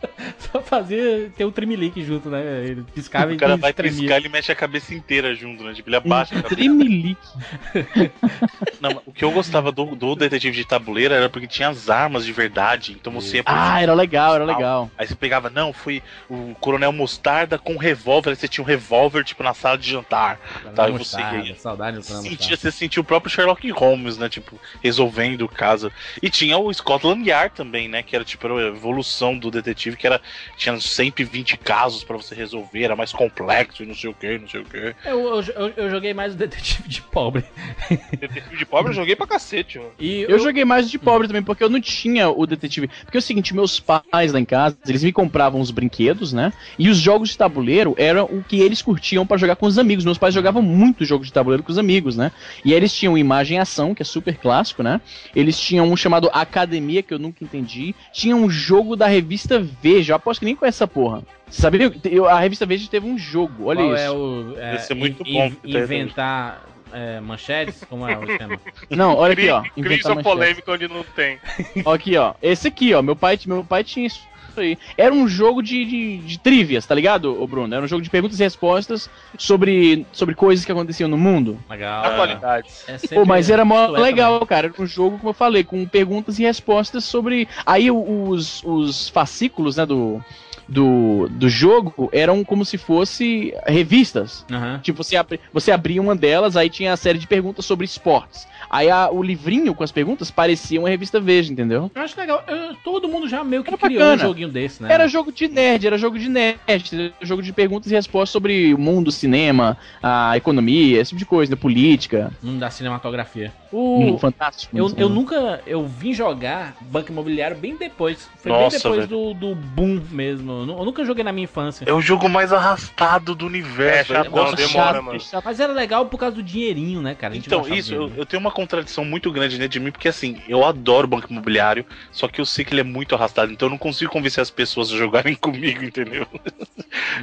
só fazia ter um trimelique junto, né? Ele piscava O cara e vai tremia. piscar, ele mexe a cabeça inteira junto, né? Tipo, ele Um abaixa a cabeça. tremelique. Não, o que eu gostava do, do detetive de tabuleiro era porque tinha as armas de verdade. Então você ia Ah, era legal, era legal. Aí você pegava, não, foi o Coronel Mostarda com um revólver, aí você tinha um revólver, tipo, na sala de jantar. Tá, e você ia- Saudade do Coronel Sentia, você sentia o próprio Sherlock Holmes, né? Tipo, resolvendo o caso. E tinha o Scotland Yard também, né? Que era tipo a evolução do detetive, que era. Tinha 120 casos pra você resolver, era mais complexo e não sei o que, não sei o que. Eu, eu, eu- eu joguei mais o detetive de pobre. Detetive de pobre eu joguei pra cacete, mano. E Eu joguei mais de pobre também, porque eu não tinha o detetive. Porque é o seguinte, meus pais lá em casa, eles me compravam os brinquedos, né? E os jogos de tabuleiro eram o que eles curtiam pra jogar com os amigos. Meus pais jogavam muito jogos de tabuleiro com os amigos, né? E aí eles tinham Imagem e Ação, que é super clássico, né? Eles tinham um chamado Academia, que eu nunca entendi. Tinha um jogo da revista Veja. Eu aposto que nem conhece essa porra. Você sabia? Eu- A revista Veja teve um jogo, olha qual isso. é o. É, Deve ser muito in- bom, inventar é, manchetes? Como é o tema? Não, olha aqui, ó. Cri- inventar Cria manchete. polêmica onde não tem. Ó, aqui, ó. Esse aqui, ó. Meu pai, meu pai tinha isso aí. Era um jogo de, de, de trivias, tá ligado, Bruno? Era um jogo de perguntas e respostas sobre, sobre coisas que aconteciam no mundo. Legal. Atualidades. É Pô, mas era mó Isso é legal, cara. Era um jogo, como eu falei, com perguntas e respostas sobre. Aí os, os fascículos, né, do, do, do jogo eram como se fosse revistas. Aham. Tipo, você, abri, você abria uma delas, aí tinha a série de perguntas sobre esportes. Aí a- o livrinho com as perguntas parecia uma revista Veja, entendeu? Eu acho legal. Eu- todo mundo já meio que Era criou bacana. um joguinho desse, né? Era jogo de nerd, era jogo de nerd, era jogo de perguntas e respostas sobre o mundo, cinema, a economia, esse tipo de coisa, né, política. Mundo da cinematografia. O... Hum, fantástico. Eu, eu nunca. Eu vim jogar Banco Imobiliário bem depois. Foi Nossa, bem depois velho. do, do boom mesmo. Eu nu- eu nunca joguei na minha infância. É o jogo mais arrastado do universo. É, velho. chatão, Nossa, demora, chato, mano. chato. Mas era legal por causa do dinheirinho, né, cara? A gente Então, isso, eu, eu tenho uma contradição muito grande dentro de mim, porque assim, eu adoro banco imobiliário, só que eu sei que ele é muito arrastado, então eu não consigo convencer as pessoas a jogarem comigo, entendeu?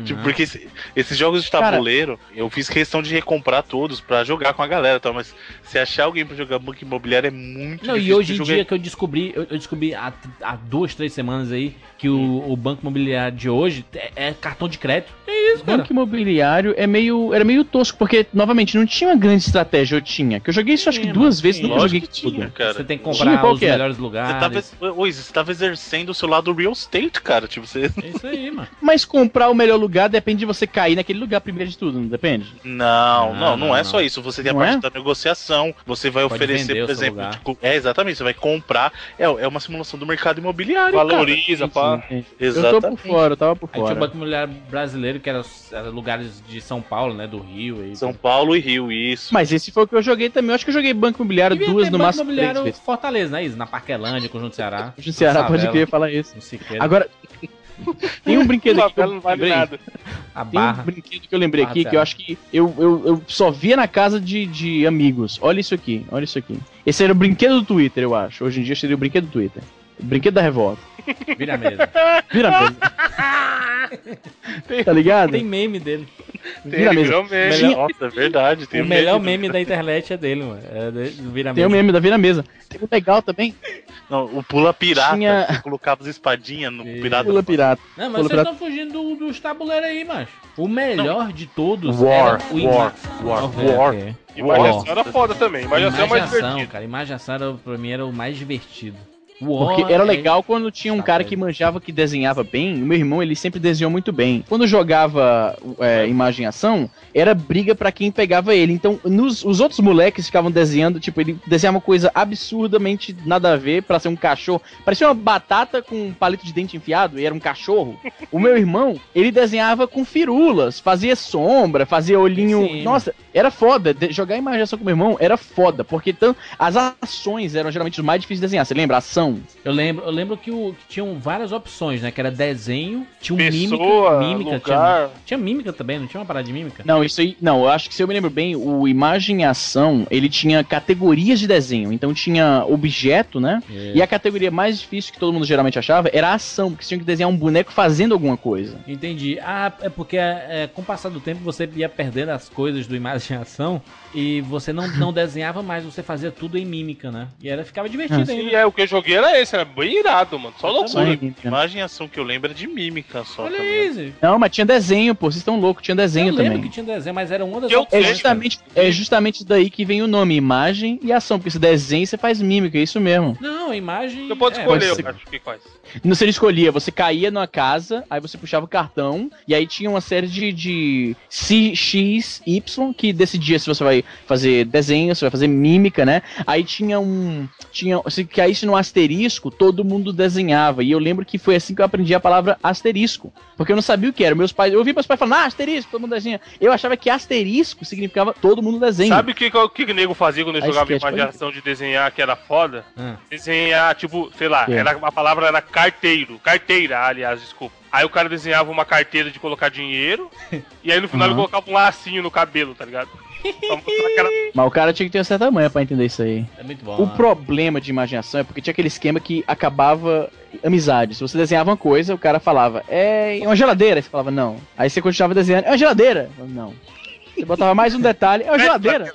Tipo, Uhum. porque esse- esses jogos de Cara- tabuleiro, eu fiz questão de recomprar todos pra jogar com a galera, tá? mas se achar alguém pra jogar banco imobiliário é muito Não, e difícil. hoje em de jogar. dia que eu descobri, eu, eu descobri há, há duas, três semanas aí, que o, o banco imobiliário de hoje é, é cartão de crédito. É isso, cara. Banco imobiliário é meio, era meio tosco, porque, novamente, não tinha uma grande estratégia, eu tinha. Que eu joguei isso acho que Tinha, duas mas vezes, tinha. nunca joguei que tudo. tinha, cara. Você tem que Tinha comprar qual os melhores Você lugares. tava, Oi, você tava exercendo o seu lado real estate, cara. Tipo, você. É isso aí, mano. Mas comprar o melhor lugar depende de você cair naquele lugar primeiro de tudo, não depende? Não, não, não, não, é não. só isso. Você tem a Não parte é? da negociação. Você vai Pode oferecer, por exemplo. tipo, é, exatamente. Você vai comprar. É, é uma simulação do mercado imobiliário. cara. Eu tô por fora, eu tava por Aí tinha o fora. Banco Imobiliário Brasileiro, que era, era lugares de São Paulo, né? Do Rio. Aí. São Paulo e Rio, isso. Mas esse foi o que eu joguei também. Eu acho que eu joguei Banco Imobiliário Devia duas, ter no Banco máximo três Imobiliário vezes. Fortaleza, né? Isso, na Parquelândia, Conjunto Ceará. No Ceará, pode crer falar isso. Siqueira, Agora, tem um brinquedo aqui que Favela eu não vale lembrei. nada. a Tem um Barra. brinquedo que eu lembrei Barra aqui que eu acho que eu, eu, eu só via na casa de, de amigos. Olha isso aqui, olha isso aqui. Esse era o brinquedo do Twitter, eu acho. Hoje em dia seria o brinquedo do Twitter. O brinquedo da revolta. Vira a mesa. Vira mesmo. tá ligado? Tem meme dele. Vira Ele mesmo. virou meme. Tinha- Nossa, é verdade. Tem o um melhor meme meme da internet é dele, mano. É de- do Vira Tem o mesa. meme da Vira Mesa. Tem um legal também. Não, o Pula Pirata. Tinha- que colocava as espadinhas no Sim. pirata. Pula Pirata. Não, mas Pula vocês Pirata. estão fugindo do- dos tabuleiros aí, macho. O melhor de todos War, era o War, War, Ok, War. ok. Imaginação era foda também. Imaginação é mais Imaginação, divertido. cara. Imaginação era, pra mim era o mais divertido. Porque era legal quando tinha um cara que manjava que desenhava bem. O meu irmão, ele sempre desenhou muito bem. Quando jogava é, imagem e ação, era briga pra quem pegava ele. Então, nos, os outros moleques ficavam desenhando, tipo, ele desenhava uma coisa absurdamente nada a ver pra ser um cachorro. Parecia uma batata com um palito de dente enfiado e era um cachorro. O meu irmão, ele desenhava com firulas, fazia sombra, fazia olhinho. Sim. Nossa, era foda. De- jogar imaginação com meu irmão era foda, porque então, as ações eram geralmente os mais difíceis de desenhar. Você lembra? Ação. Eu lembro, eu lembro que, o, que tinham várias opções, né? Que era desenho, tinha um Pessoa, mímica, mímica, tinha, lugar. tinha mímica também, não tinha uma parada de mímica? Não, isso aí. Não, eu acho que se eu me lembro bem, o Imagem e Ação, ele tinha categorias de desenho. Então tinha objeto, né? E a categoria mais difícil que todo mundo geralmente achava era a ação, porque você tinha que desenhar um boneco fazendo alguma coisa. Entendi. Ah, é porque é, com o passar do tempo você ia perdendo as coisas do imaginação e você não, não desenhava mais, você fazia tudo em mímica, né? E era, ficava divertido Ah, ainda. E é, o que eu joguei era esse, era bem irado, mano. Só Só loucura. em- Imagem e ação que eu lembro é de mímica só. Olha isso. Não, mas tinha desenho, pô. Vocês estão loucos, tinha desenho eu lembro também. que tinha desenho, mas era uma das Eu. É justamente, é justamente daí que vem o nome, imagem e ação, porque você desenha e você faz mímica, é isso mesmo. Não, imagem. Você pode é, escolher, pode eu acho que faz. Não você escolhia, você caía numa casa, aí você puxava o cartão, e aí tinha uma série de, de C, X, Y, que decidia se você vai fazer desenho, se vai fazer mímica, né? Aí tinha um. Tinha, se caísse no asterisco, todo mundo desenhava. E eu lembro que foi assim que eu aprendi a palavra asterisco. Porque eu não sabia o que era. Meus pais, eu ouvi meus pais falando, ah, asterisco, todo mundo desenha. Eu achava que asterisco significava todo mundo desenha. Sabe o que, que, o que o nego fazia quando eu A jogava pode imaginação de desenhar que era foda? Ah. Desenhar, tipo, sei lá, É. era, a palavra era carteiro. Carteira, aliás, desculpa. Aí o cara desenhava uma carteira de colocar dinheiro, e aí no final ele Aham. colocava um lacinho no cabelo, tá ligado? Mas o cara tinha que ter uma certa manha pra entender isso aí. É muito bom. O né? problema de imaginação é porque tinha aquele esquema que acabava amizade. Se você desenhava uma coisa, o cara falava, é uma geladeira. Aí você falava, não. Aí você continuava desenhando, é uma geladeira. Não. Você botava mais um detalhe, é uma geladeira.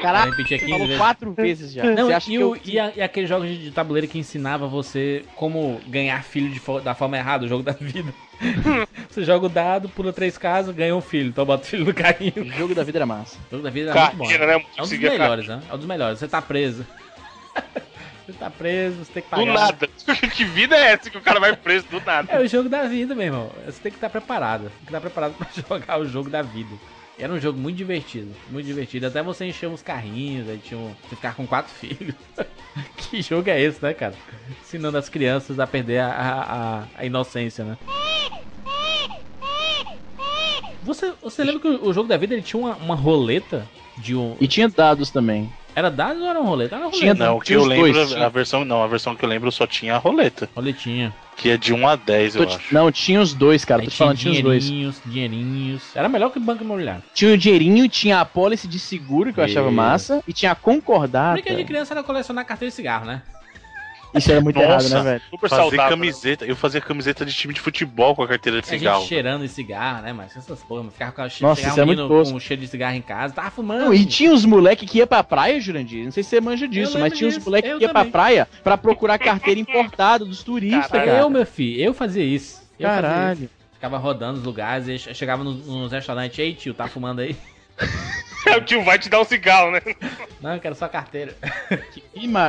Caraca, você 15 falou vezes. quatro vezes já. Não, você acha e, que o, eu... e, a- e aqueles jogos de, tabuleiro que ensinava você como ganhar filho de fo- da forma errada, o jogo da vida. você joga o dado, pula três casas, ganha um filho, então bota o filho no carrinho. O jogo da vida era massa. O jogo da vida é muito bom. né? né? É um dos melhores, né? É um dos melhores. Você tá preso. você tá preso, você tem que Do pagar. nada. que vida é essa que o cara vai preso do nada? É o jogo da vida, meu irmão. Você tem que estar preparado. Tem que estar preparado pra jogar o jogo da vida. Era um jogo muito divertido, muito divertido. Até você encher uns carrinhos, aí tinha um, você ficar com quatro filhos. que jogo é esse, né, cara? Ensinando as crianças a perder a, a, a- a inocência, né? Você, você lembra que o, jogo da vida ele tinha uma, uma roleta de um. E tinha dados também. Era dado ou era um roleta? Era um Tinha- roleta. Não, o que tinha eu lembro, dois, tinha. a versão, não, a versão que eu lembro só tinha a roleta, Roletinha. Que é de 1 a 10, eu Tô te- acho. Não, tinha os dois, cara. Aí Tô te falando, tinha os dois. dinheirinhos, dinheirinhos. Era melhor que banco imobiliário. Tinha o dinheirinho, tinha a apólice de seguro, que eu achava Isso. massa, e tinha a concordata. Brinquedo de criança era colecionar carteira de cigarro, né? Isso era muito Nossa. errado, né, velho? Super Fazer saudável. camiseta, eu fazia camiseta de time de futebol com a carteira de A gente cigarro. cheirando de cigarro, né? Mas essas porra, mas ficava com a che- Nossa, isso é um muito menino tosco. com cheiro de cigarro em casa, tava fumando. Não, e tinha os moleque que ia pra praia, Jurandir. Não sei se você manja disso, mas tinha os disso, moleque eu que ia pra também. praia pra procurar carteira importada dos turistas, Caralho. cara. Eu, meu filho, eu fazia isso. Eu fazia Caralho. isso. Ficava rodando os lugares e che- chegava nos, nos restaurantes, ei tio, tá fumando aí? o tio vai te dar um cigarro, né? Não, eu quero só carteira. Que,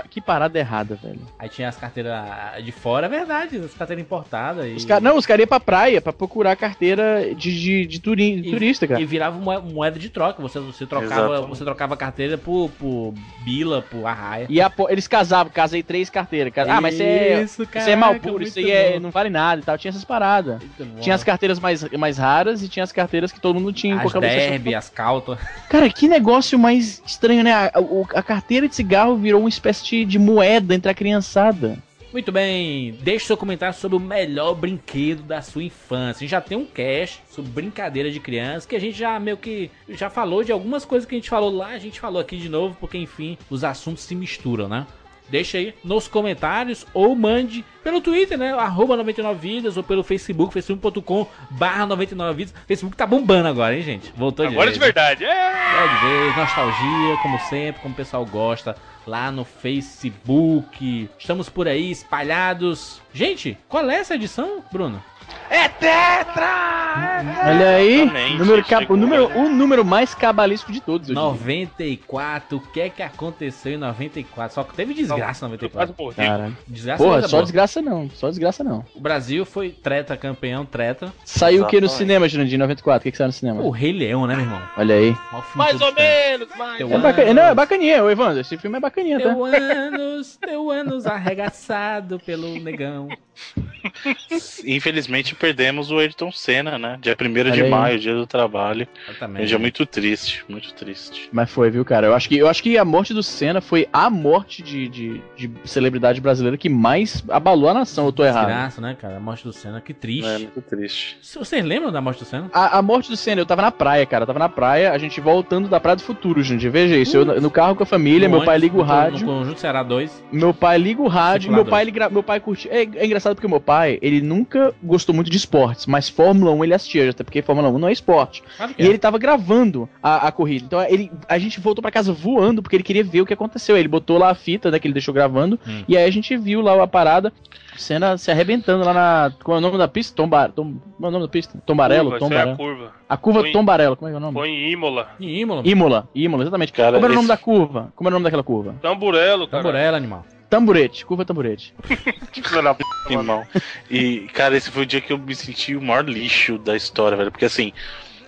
que parada errada, velho. Aí tinha as carteiras de fora, é verdade, as carteiras importadas. E, Os não, os caras iam pra praia pra procurar carteira de, de, de turi- de e- turista, cara. E virava moe- moeda de troca. Você, você, trocava, você trocava a carteira por, por Bila, por Arraia. E a eles casavam, casei três carteiras. Casa- Ah, mas isso é, Isso, isso é mal puro, isso aí é, não vale nada e tal. Tinha essas paradas. Tinha as carteiras mais, mais raras e tinha as carteiras que todo mundo tinha em as derby, as cautas. Cara, que negócio mais estranho, né? A, a carteira de cigarro virou uma espécie de, de moeda entre a criançada. Muito bem, deixe seu comentário sobre o melhor brinquedo da sua infância. A gente já tem um cast sobre brincadeira de criança, que a gente já meio que já falou de algumas coisas que a gente falou lá, a gente falou aqui de novo, porque enfim, os assuntos se misturam, né? Deixa aí nos comentários ou mande pelo Twitter, né? Arroba 99vidas ou pelo Facebook, facebook.com barra 99vidas. Facebook tá bombando agora, hein, gente? Voltou de Agora vez, de verdade. É. é de vez, nostalgia, como sempre, como o pessoal gosta, lá no Facebook. Estamos por aí espalhados. Gente, qual é essa edição, Bruno? É tetra! Olha aí, número, o, número, o número mais cabalístico de todos. eu diria. 94, o que é que aconteceu em 94? Só que teve desgraça em Eu quase 94. morri. Caralho. Desgraça Porra, só boa. desgraça não. Só desgraça não. O Brasil foi treta, campeão, treta. Saiu o que no cinema, Jurandir, em 94? O que, que saiu no cinema? O Rei Leão, né, meu irmão? Olha aí. Mais ou menos, mais. É bacana, não, é bacaninha, ô Evandro. Esse filme é bacaninha, tá? Teu anos, teu anos arregaçado pelo negão. Infelizmente perdemos o Ayrton Senna, né? Dia 1 de maio, dia do trabalho. Um dia muito triste, muito triste. Mas foi, viu, cara? Eu acho que, eu acho que a morte do Senna foi a morte de, de, de celebridade brasileira que mais abalou a nação, eu tô errado. Desgraça, né, cara? A morte do Senna, que triste. É muito triste. Vocês lembram da morte do Senna? A, a morte do Senna, eu tava na praia, cara. Eu tava na praia, a gente voltando da Praia do Futuro, gente. Veja isso. Eu no carro com a família, No meu pai liga o rádio. No Conjunto Ceará 2. Meu pai liga o rádio, meu pai, ele gra- meu pai curte. É, é engraçado porque meu pai, ele nunca gostou muito de esportes, mas Fórmula 1 ele assistia, até porque Fórmula 1 não é esporte. Claro E é. ele tava gravando a, a corrida. Então ele, a gente voltou pra casa voando porque ele queria ver o que aconteceu. Ele botou lá a fita, né, que ele deixou gravando, Hum. e aí a gente viu lá a parada, cena se arrebentando lá na. Qual é o nome da pista? Tombar, tom, qual é o nome da pista? Tombarelo? Curva, isso é a Tombarelo. curva. A curva Põe- Tombarelo, como é que é o nome? Põe em Imola. Em Imola. Imola, Imola, exatamente. Cara, Como era o nome esse- da curva? Como era o nome daquela curva? Tamburelo, cara. Tamborela, animal. Tamburete, curva tamburete. Que filho da p. Irmão. E, cara, esse foi o dia que eu me senti o maior lixo da história, velho. Porque assim,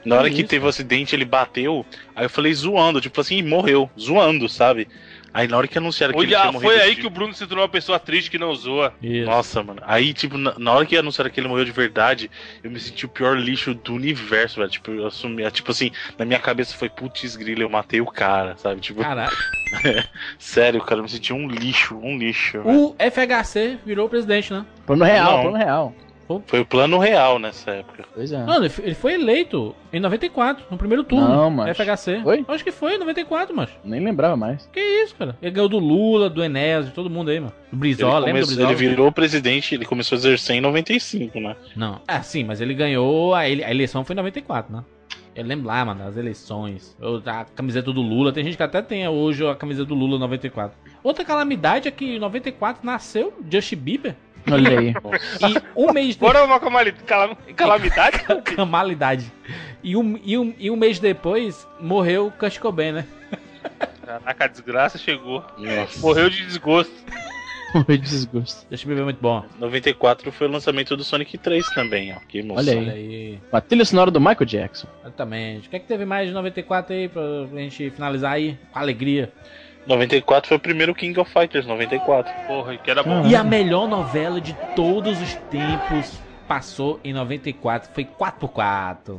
na hora Que que teve o acidente, ele bateu. Aí eu falei zoando, tipo assim, morreu. Zoando, sabe? Aí na hora que anunciaram que ele tinha morrido. foi aí de- que o Bruno se tornou uma pessoa triste que não zoa. Isso. Nossa, mano. Aí, tipo, na, na hora que anunciaram que ele morreu de verdade, eu me senti o pior lixo do universo, velho. Tipo, eu assumi. Tipo assim, na minha cabeça foi putz grila, eu matei o cara, sabe? Tipo, Caralho. sério, cara, eu me senti um lixo, um lixo. velho. O FHC virou presidente, né? Plano real, Não. plano real. Foi o plano real nessa época. Pois é. Não, ele ele foi eleito em 94, no primeiro turno. Não, mas- FHC. Foi? Acho que foi em 94, mas. Nem lembrava mais. Que isso, cara? Ele ganhou do Lula, do Enéas, de todo mundo aí, mano. Do Ele, Brizola, lembra do Brizola? ele virou presidente, ele começou a exercer em 95, né? Não. Ah, sim, mas ele ganhou. A, ele- a eleição foi em 94, né? Eu lembro lá, mano, as eleições. Eu- a camiseta do Lula. Tem gente que até tem hoje a camiseta do Lula 94. Outra calamidade é que em 94 nasceu Justin Bieber. Olha aí. E um mês Agora é uma calamidade? Camalidade. E um, e, um, e um mês depois morreu Kurt Cobain, né? Caraca, a desgraça chegou. Nossa. Morreu de desgosto. Morri de desgosto. Justin Bieber é muito bom. 94 foi o lançamento do Sonic 3 também, ó. Que emoção. Olha aí. Olha aí. A trilha sonora do Michael Jackson. Exatamente. O que é que teve mais de 94 aí pra, pra gente finalizar aí? Com alegria. 94 foi o primeiro King of Fighters, 94. Porra, que era bom. E a melhor novela de todos os tempos passou em 94, foi 4x4.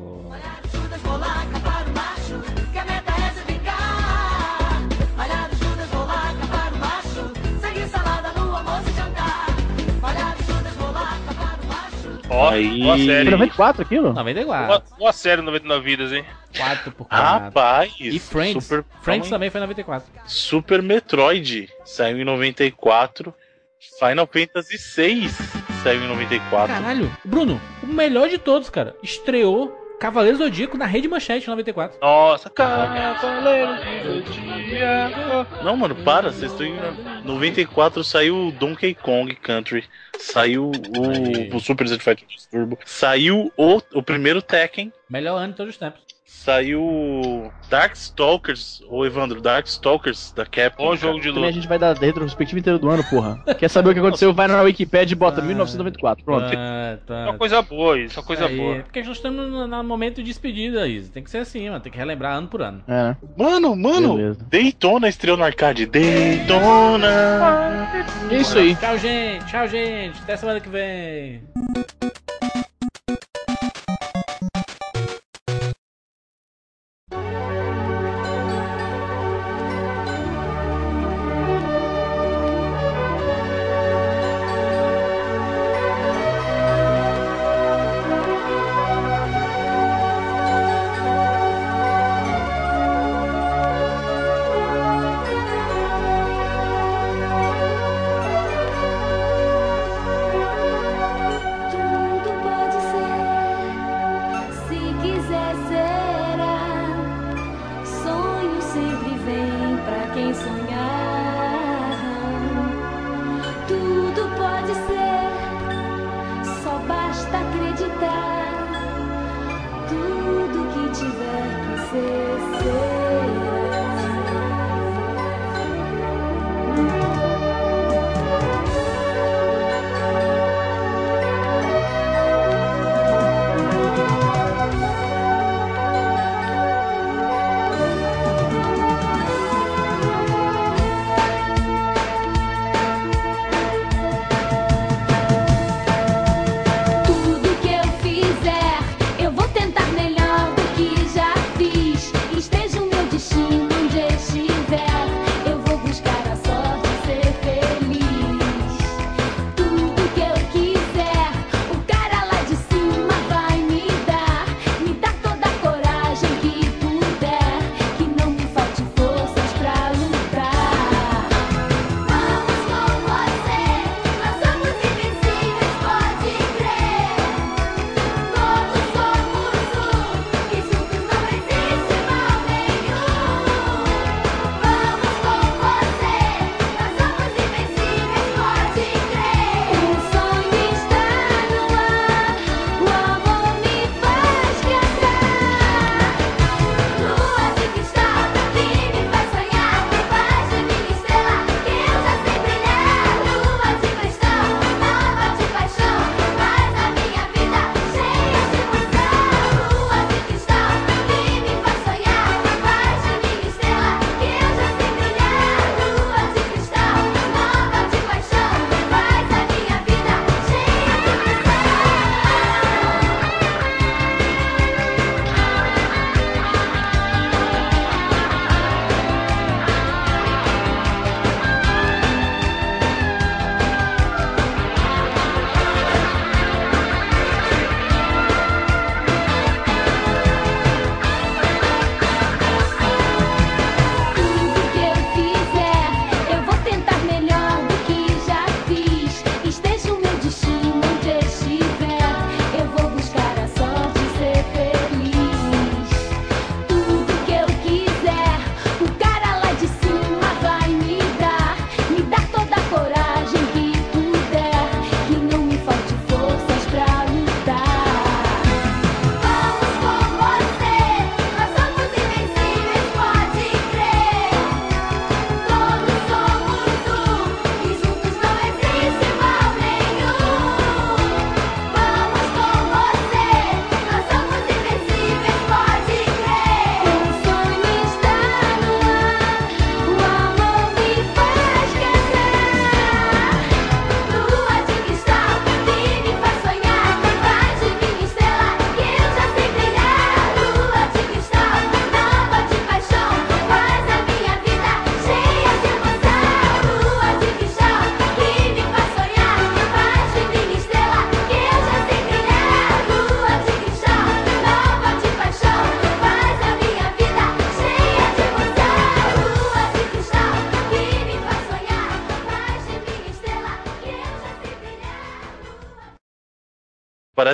Ó, oh, Aí... série. 94 aquilo? 94. Boa, boa série 99 Vidas, hein? 4 por. Rapaz, E Friends. Super, Friends também foi 94. aí. Super Metroid saiu em 94. Final Fantasy VI saiu em 94. Caralho, Bruno, o melhor de todos, cara. Estreou Cavaleiro Zodíaco na Rede Manchete em 94. Nossa, Cavaleiro do Dia. Não, mano, para, vocês estão em 94 saiu Donkey Kong Country, saiu o, o Super Street Fighter 2 Turbo, saiu o, o primeiro Tekken, Melhor ano de todos os tempos. Saiu Darkstalkers, ô Evandro, Darkstalkers da Capcom. Bom jogo de Também a luta. gente vai dar a retrospectiva inteira do ano, porra. Quer saber o que aconteceu? Vai na Wikipedia e bota Ah. 1994. Pronto. Tá, tá. Só coisa boa isso, só coisa Aí, boa. Porque nós estamos no, no momento de despedida, Isa. Tem que ser assim, mano. Tem que relembrar ano por ano. É? Mano, mano, Beleza. Daytona estreou no arcade, Daytona! É isso aí. Tchau, gente. Tchau, gente. Até semana que vem.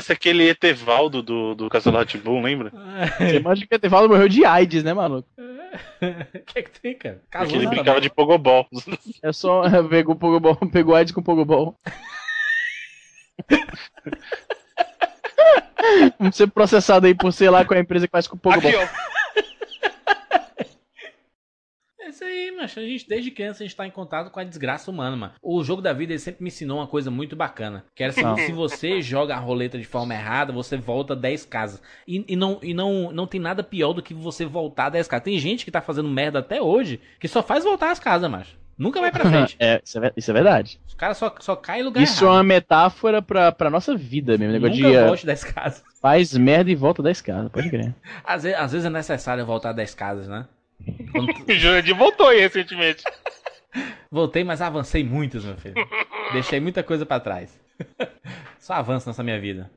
Parece aquele Etevaldo do, do Castelo Ratibum, lembra? Você imagina que o Etevaldo morreu de AIDS, né, maluco? O que é que tem, cara? Porque Casou ele nada brincava de Pogobol. É só. Pegou, Pogobol, pegou AIDS com Pogobol. Vamos ser processado aí por sei lá qual é a empresa que faz com Pogobol. Aqui, ó. É isso aí, mas a gente, desde criança, a gente tá em contato com a desgraça humana, mano. O jogo da vida ele sempre me ensinou uma coisa muito bacana. Que era assim, se você joga a roleta de forma errada, você volta 10 casas. E, e não, e não, não tem nada pior do que você voltar 10 casas. Tem gente que tá fazendo merda até hoje que só faz voltar as casas, macho. Nunca vai pra frente. É, isso é, isso é verdade. Os caras só, só caem em lugar Isso é errado. uma metáfora pra, pra nossa vida mesmo. Negócio Nunca de volte 10 casas. faz merda e volta da escada, pode crer. Às vezes, às vezes é necessário voltar 10 casas, né? O Jurandir voltou aí recentemente. Voltei, mas avancei muitos, meu filho. Deixei muita coisa pra trás. Só avanço nessa minha vida.